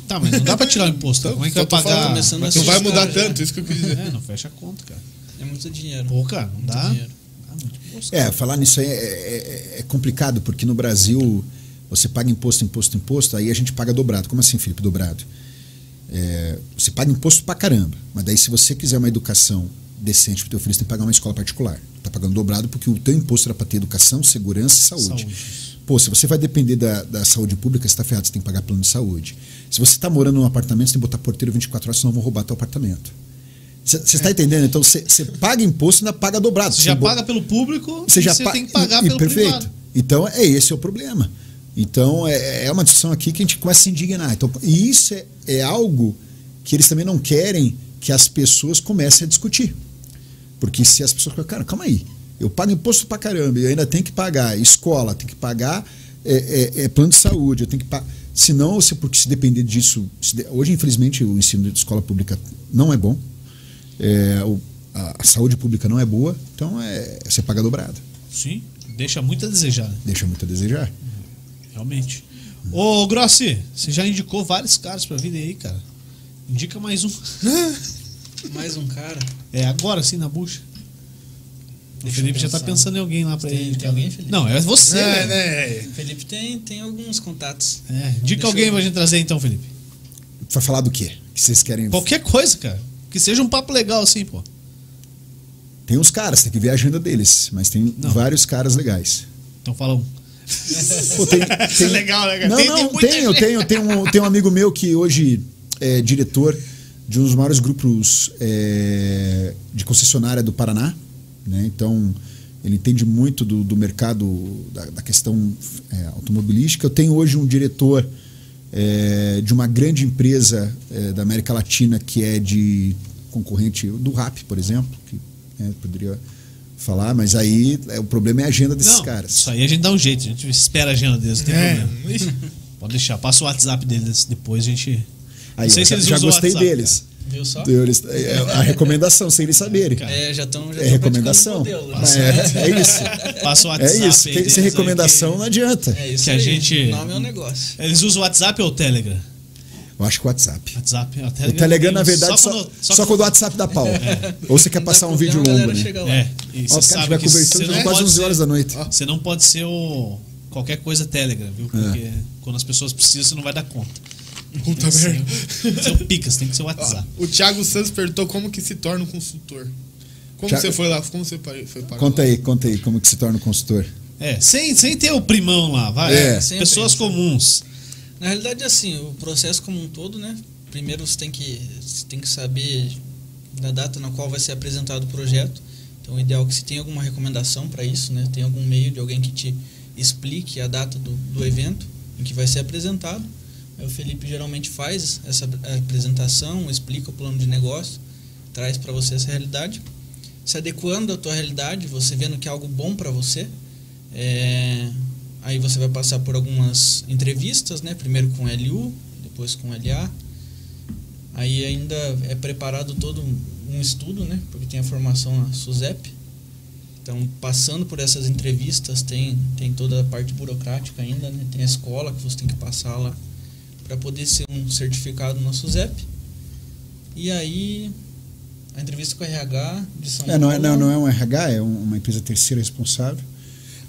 Tá, mas não dá pra tirar o imposto. Como é que vai Só tô pagar? não vai mudar já. tanto, isso que eu quis dizer. É, não fecha a conta, cara. É muito dinheiro. Pô, cara, não muito dá. dinheiro. Imposto. É, falar nisso aí é, é- é complicado, porque no Brasil você paga imposto, imposto, imposto, aí a gente paga dobrado. Como assim, Felipe, dobrado? É, você paga imposto pra caramba, mas daí se você quiser uma educação decente pro teu filho, você tem que pagar uma escola particular. Tá pagando dobrado porque o teu imposto era pra ter educação, segurança e saúde. Saúde. Pô, se você vai depender da, da saúde pública, você tá ferrado, você tem que pagar plano de saúde. Se você tá morando num apartamento, você tem que botar porteiro 24 horas, senão vão roubar teu apartamento. Você está entendendo? Então você paga imposto e ainda paga dobrado. Você já bo- paga pelo público, você já tem que pagar e pelo perfeito. privado. Então é esse é o problema. Então é, é uma discussão aqui que a gente começa a se indignar. Então, e isso é, é algo que eles também não querem que as pessoas comecem a discutir. Porque se as pessoas falam, cara, calma aí, eu pago imposto pra caramba, e eu ainda tenho que pagar escola, tenho que pagar é, é, é, plano de saúde, eu tenho que pagar. Senão, você, porque se depender disso. se hoje, infelizmente, o ensino de escola pública não é bom. É, o- a, a saúde pública não é boa, então é, você paga dobrado. Sim, deixa muito a desejar? Deixa muito a desejar. realmente. Ô, Grossi, você já indicou vários caras pra vir aí, cara. Indica mais um. Mais um cara. É agora sim na bucha. O Deixa Felipe eu já tá pensando em alguém lá pra Tem- ele. tem cara. alguém, Felipe? Não, é você. É, né? né? O Felipe tem, tem alguns contatos. É, Deixa alguém eu- pra gente trazer então, Felipe. Vai falar do quê? Que vocês querem. Qualquer coisa, cara. Que seja um papo legal assim, pô. Tem uns caras, tem que ver a agenda deles, mas tem Não. vários caras legais. Então fala um. Pô, tem, tem- Legal, né, cara? Não, Tem- não, tem muita tem, eu gente. tenho, tenho, um, tenho um amigo meu que hoje é diretor de um dos maiores grupos é, de concessionária do Paraná. Né? Então, ele entende muito do, do mercado, da, da questão é, automobilística. Eu tenho hoje um diretor é, de uma grande empresa é, da América Latina que é de concorrente do RAP, por exemplo, que né, poderia falar, mas aí é, o problema é a agenda desses Não, caras. Isso aí a gente dá um jeito, a gente espera a agenda deles, não tem É. problema. Pode deixar, passa o WhatsApp deles depois, a gente. Aí, não sei ó, se já, eles já gostei WhatsApp, deles. Viu só? Eles- é a recomendação, sem eles saberem. Cara, É, já estão já É tão recomendação. modelo, né? É, é isso. Passa o WhatsApp. É isso. Tem- Sem recomendação que- não adianta. É isso Que a aí. gente- O nome é um negócio. Eles usam o WhatsApp ou o Telegram? Eu acho que o WhatsApp. WhatsApp. O O Telegram, Telegram, na verdade, só, quando- só, quando o WhatsApp dá pau. Ou você quer passar um vídeo a longo, né? É, e você sabe estiver que conversando, não, quase pode 11 horas da noite. você não pode ser o qualquer coisa Telegram, viu? Porque quando as pessoas precisam, você não vai dar conta. Puta merda. Tem que ser o Picas, tem que ser o Ó, WhatsApp. o Thiago Santos perguntou como que se torna um consultor. Como Thiago- você foi lá? Como você foi? Conta lá? aí, conta aí como que se torna um consultor. É, sem, sem ter o primão lá, vai. É. Sempre. Pessoas comuns. Na realidade, assim, o processo como um todo, né? Primeiro você tem que, você tem que saber da data na qual vai ser apresentado o projeto. Então, o ideal é que se tenha alguma recomendação para isso, né? Tem algum meio de alguém que te explique a data do, do evento em que vai ser apresentado. O Felipe geralmente faz essa apresentação, explica o plano de negócio, traz para você essa realidade, se adequando à tua realidade, você vendo que é algo bom para você. É, aí você vai passar por algumas entrevistas, né? Primeiro com LU, depois com LA. Aí ainda é preparado todo um, um estudo, né? Porque tem a formação na SUSEP. Então, passando por essas entrevistas, tem, tem toda a parte burocrática ainda, né? Tem a escola que você tem que passar lá para poder ser um certificado na SUSEP. E aí, a entrevista com o RH de São É, não, é, Paulo. não, não é um RH, é um- uma empresa terceira responsável.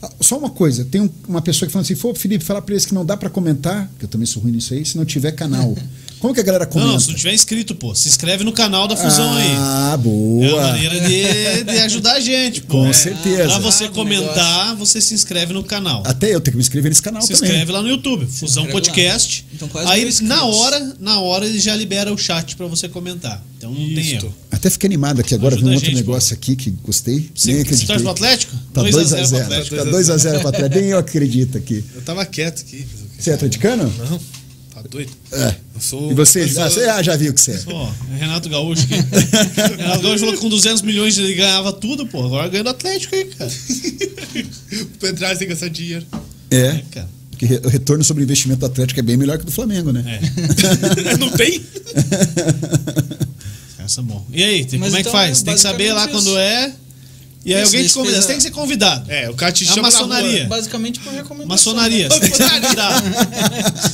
Ah, Só uma coisa, tem um- uma pessoa que fala assim, Pô, Felipe, fala pra eles que não dá pra comentar, que eu também sou ruim nisso aí, se não tiver canal. Como que a galera comenta? Não, se não tiver inscrito, pô, se inscreve no canal da Fusão aí. Ah, É uma boa. maneira de, de ajudar a gente, pô. Com É. certeza. Pra você Ah, comentar, você se inscreve no canal. Até eu tenho que me inscrever nesse canal Se também. inscreve lá no YouTube, Fusão Podcast. lá. Então, quase Aí na hora, na hora ele já libera o chat pra você comentar. Então não tem Isto. erro. Até fiquei animado aqui agora, vi Ajuda um a outro gente, negócio aqui que gostei. Você, nem você torce pro Atlético? Tá 2 a 0 pro 2x0. Atlético. Tá 2x0 pro Atlético. Nem eu acredito aqui. Eu tava quieto aqui. Você é atleticano? Não, tá doido. É. Eu sou. E você? eu sou- Ah, você ah, já viu que você é. Pô, é Renato Gaúcho aqui. Renato Gaúcho falou que com 200 milhões ele ganhava tudo, pô. Agora ganha do Atlético aí, cara. O Pedraz tem que gastar dinheiro. É. É, cara. Porque o retorno sobre investimento do Atlético é bem melhor que o do Flamengo, né? É, Não tem? essa é bom. E aí, tem- como é que então, faz? Tem que saber lá basicamente quando isso. é. E aí Isso, alguém te convida. Você tem que ser convidado. É, o cara te É a chama na rua. maçonaria. Basicamente por recomendação. Maçonaria. Você tem que ser convidado.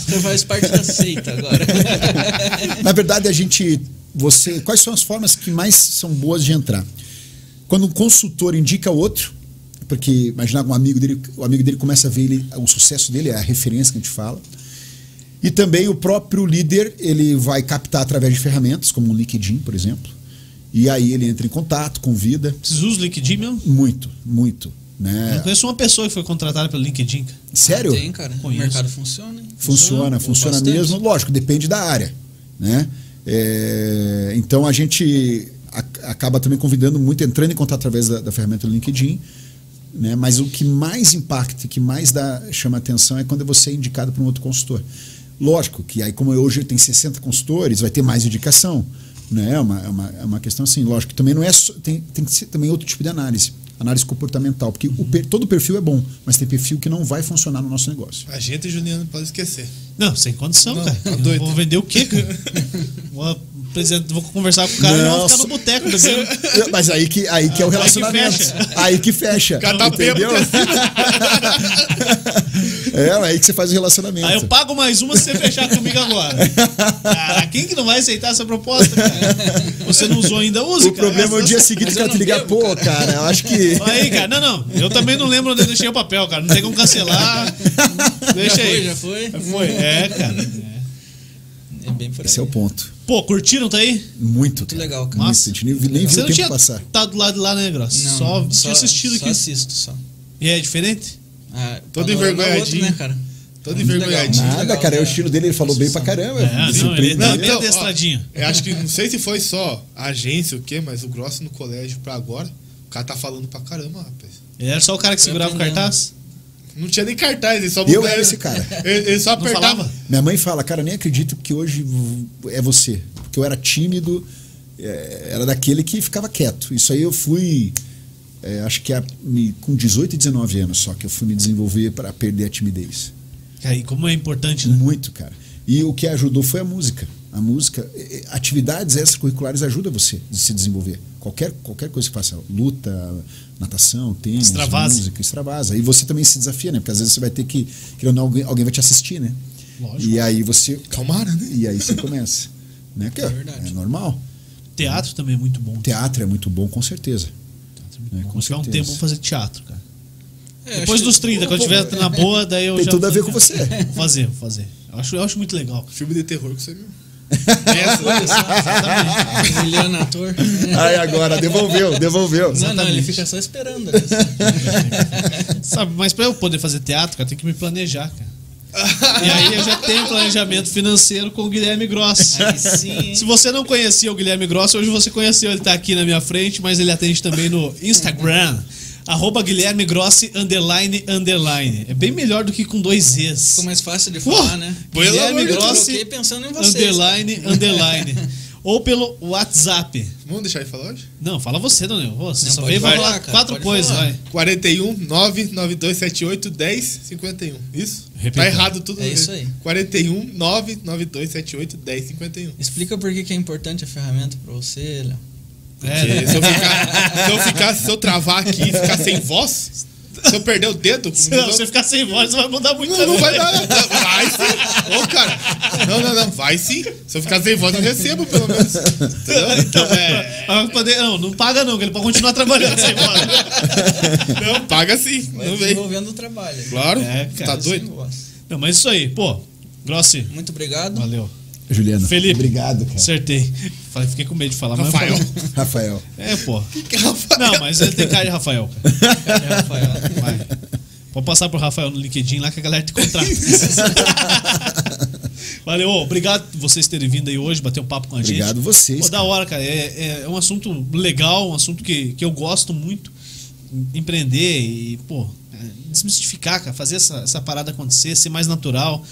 Você faz parte da seita agora. Na verdade, a gente. Você, quais são as formas que mais são boas de entrar? Quando um consultor indica outro, porque imaginar um amigo dele, o amigo dele começa a ver ele, o sucesso dele, é a referência que a gente fala. E também o próprio líder, ele vai captar através de ferramentas, como o LinkedIn, por exemplo. E aí ele entra em contato, convida. Vocês usam o LinkedIn mesmo? Muito, muito. Eu Né? conheço uma pessoa que foi contratada pelo LinkedIn. Sério? Tem, cara. Conheço. O mercado funciona. hein? Funciona, funciona bastante. mesmo. Lógico, depende da área. Né? É, então a gente a- acaba também convidando muito, entrando em contato através da, da ferramenta do LinkedIn. Né? Mas o que mais impacta, que mais dá, chama atenção é quando você é indicado por um outro consultor. Lógico que aí, como hoje tem 60 consultores, vai ter mais indicação. Né? É, uma, é, uma, é uma questão assim, lógico que também não é só, tem, tem que ser também outro tipo de análise. Análise comportamental, porque o per- todo perfil é bom, mas tem perfil que não vai funcionar no nosso negócio. A gente, Juliano, pode esquecer. Não, sem condição, Não, cara. tá. Vou vender o quê, cara? Vou, apresentar- vou conversar com o cara e Não, vou ficar no boteco bebendo. Mas aí que, aí que é o Aí que relacionamento. fecha. Aí que fecha. Tá entendeu? É, aí que você faz o relacionamento. Aí eu pago mais uma se você fechar comigo agora. Cara, quem que não vai aceitar essa proposta, cara? Você não usou ainda, use, o cara. problema é o dia seguinte que ela eu te ligar, pô, cara, eu acho que. Aí, cara, não, não. Eu também não lembro onde eu deixei o papel, cara. Não tem como cancelar. Deixa já aí. foi, já foi. Foi. É, cara. É. É bem por aí. Esse é o ponto. Pô, curtiram, tá aí? Muito. Muito legal, cara. Muito. Nossa. A gente nem, nem viu o não tempo tinha passar. tá do lado de lá, né, Gross? Não, só, tinha assistido só aqui. assisto só. E é diferente? Ah, Todo panorama é envergonhadinho. outro, né, cara? Todo Muito envergonhadinho. muito Nada, legal, cara, é o né? estilo dele, ele falou bem pra caramba. É, me não, ele tá Não, bem então, ó, adestradinho. Eu acho que, não sei se foi só a agência ou o quê, mas o Grosso no colégio pra agora, o cara tá falando pra caramba, rapaz. Ele era só o cara que segurava o cartaz? Não tinha nem cartaz, ele só Eu era esse cara. Ele, ele só apertava. Minha mãe fala, cara, nem acredito que hoje é você. Porque eu era tímido, é, era daquele que ficava quieto. Isso aí eu fui, é, acho que a- me- com 18 e 19 anos só, que eu fui me desenvolver para perder a timidez. Aí, como é importante, né? Muito, cara. E o que ajudou foi a música. A música, atividades extracurriculares ajudam você a se desenvolver. Qualquer, qualquer coisa que faça, luta, natação, tênis, Extravasa. música, extravasa. E você também se desafia, né? Porque às vezes você vai ter que, querendo alguém, alguém vai te assistir, né? Lógico. E aí você, Calmara, né? e aí você começa. Né? Que é, verdade. é normal. Teatro também é muito bom. Teatro é muito bom, com certeza. Teatro é muito É, bom. com ficar um tempo vou fazer teatro, cara. É, Depois dos 30, quando eu tiver na boa, daí eu Tem já. tudo a ver com você. Vou fazer, vou fazer. Eu acho, eu acho muito legal. Filme de terror que você viu. Que o Juliano ator. Aí agora, devolveu, devolveu. Não, não, ele Exatamente. fica só esperando. Sabe, mas pra eu poder fazer teatro, cara, tem que me planejar, cara. E aí eu já tenho planejamento financeiro com o Guilherme Gross. Aí sim. Se você não conhecia o Guilherme Gross, hoje você conheceu, ele tá aqui na minha frente, mas ele atende também no Instagram. Arroba Guilherme Grossi, underline, underline. É bem melhor do que com dois Z's. Ficou mais fácil de falar, né? Guilherme Grossi, pensando em vocês. underline, underline. Ou pelo WhatsApp. Vamos deixar ele falar hoje? Não, fala você, Daniel. Você Não, só veio falar, falar cara, quatro coisas, falar. vai. 41 99278 1051. Isso? Repita. Tá errado tudo. É isso aí. 41 99278 1051. Explica por que que é importante a ferramenta pra você, Léo. É, Porque se eu ficar, se eu ficar, se eu travar aqui e ficar sem voz, se eu perder o dedo, Se não, você ficar sem voz, vai mudar muito. não, não vai dar. não. Vai sim. Ô, cara. Não, não, não. Vai sim. Se eu ficar sem voz, eu recebo, pelo menos. Entendeu? Então, é. Não, não paga não, que ele pode continuar trabalhando sem voz. Não, paga sim. Vai Não vem. desenvolvendo o trabalho. Claro. É, cara, tá doido? Não, mas isso aí, pô. Grossi, Muito obrigado. valeu. Juliana, Felipe. obrigado, cara. Acertei. Falei, Fiquei com medo de falar, mas Rafael. falei. Rafael. É, pô. Que Rafael? Não, mas ele tem cara de Rafael, cara. É, Rafael. Vai. Pode passar pro Rafael no LinkedIn lá que a galera te contrata. Valeu, obrigado por vocês terem vindo aí hoje, bater um papo com a gente. Obrigado vocês. Pô, da hora, cara. É, é um assunto legal, um assunto que, que eu gosto muito. Empreender e, pô, é, desmistificar, cara, fazer essa, essa parada acontecer, ser mais natural.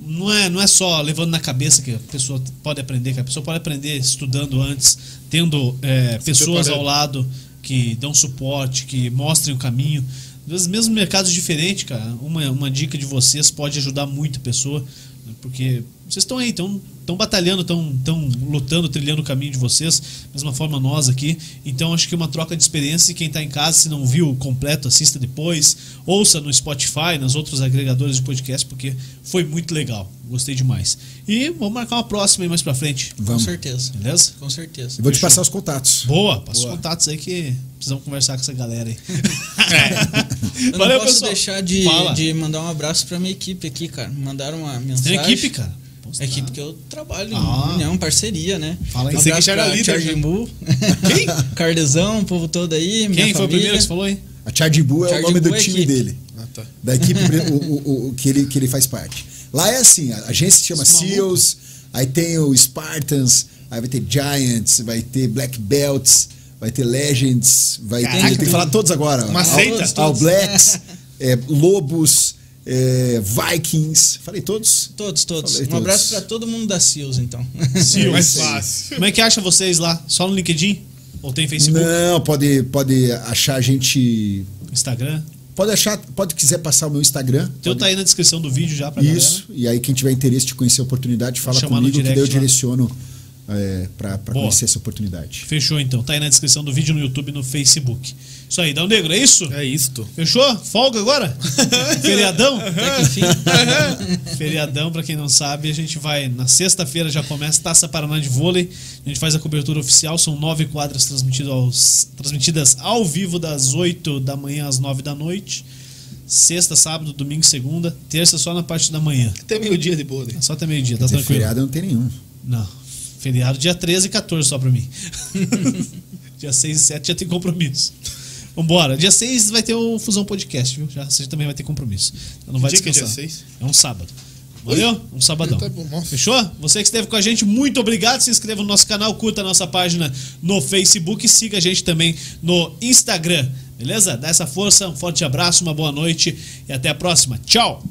Não é, não é só levando na cabeça que a pessoa pode aprender, que a pessoa pode aprender estudando antes, tendo é, pessoas ao lado que dão suporte, que mostrem o caminho. Às vezes, mesmo mercados diferentes, cara, uma, uma dica de vocês pode ajudar muito a pessoa, né, porque vocês estão aí, estão estão batalhando, estão tão lutando, trilhando o caminho de vocês, da mesma forma nós aqui. Então acho que uma troca de experiência e quem está em casa, se não viu completo, assista depois, ouça no Spotify, nas outros agregadores de podcast, porque foi muito legal. Gostei demais. E vamos marcar uma próxima aí mais pra frente. Com Vamos. certeza. Beleza? Com certeza. Eu vou te passar os contatos. Boa, passa os contatos aí que precisamos conversar com essa galera aí. Eu não Valeu, posso pessoal. deixar de, de mandar um abraço pra minha equipe aqui, cara. Mandaram uma mensagem. Tem equipe, cara? Você A tá- equipe que eu trabalho, Ah. união, parceria, né? Fala aí. Um Pensei que já era líder, Charging já. Bull. Quem? Cardezão, o povo todo aí, minha Quem foi o primeiro que você falou aí? A Charge Bull é o Charge nome do Bull é time equipe. dele. Ah, tá. Da equipe o, o- o- que, ele, que ele faz parte. Lá é assim, a agência se chama. SEALs, aí tem o Spartans, aí vai ter Giants, vai ter Black Belts, vai ter Legends, vai ter. Caraca, Tem que falar todos agora. uma All- seita. All Blacks, é, Lobos, é, Vikings. Falei todos? Todos, todos. Falei um todos. abraço pra todo mundo da SEALs, então. Seals. Mais fácil. Como é que acha vocês lá? Só no LinkedIn? Ou tem Facebook? Não, pode, pode achar a gente. Instagram? Pode achar, pode quiser passar o meu Instagram. O teu pode- tá aí na descrição do vídeo já pra Isso, e aí quem tiver interesse de conhecer a oportunidade, fala Chamar comigo que daí eu direciono é, para conhecer essa oportunidade. Fechou então. Tá aí na descrição do vídeo no YouTube e no Facebook. Isso aí, Dão Negro, é isso? É isto. Fechou? Folga agora? Feriadão? Até que enfim. Feriadão, pra quem não sabe, a gente vai na sexta-feira já começa Taça Paraná de Vôlei. A gente faz a cobertura oficial, são nove quadras transmitidas, aos- transmitidas ao vivo das 8 da manhã às 9 da noite. Sexta, sábado, domingo, segunda. Terça só na parte da manhã. Até meio-dia de boa. né? Só até meio-dia, tá tranquilo. feriado não tem nenhum. Não. Feriado dia 13 e 14 só pra mim. dia 6 e 7 já tem compromisso. Vambora. Dia 6 vai ter o Fusão Podcast, viu? Já, você também vai ter compromisso. Então não vai Dia que é dia descansar. 6? É um sábado. Valeu? Um sabadão. Tá bom. Fechou? Você que esteve com a gente, muito obrigado. Se inscreva no nosso canal, curta a nossa página no Facebook e siga a gente também no Instagram. Beleza? Dá essa força, um forte abraço, uma boa noite e até a próxima. Tchau!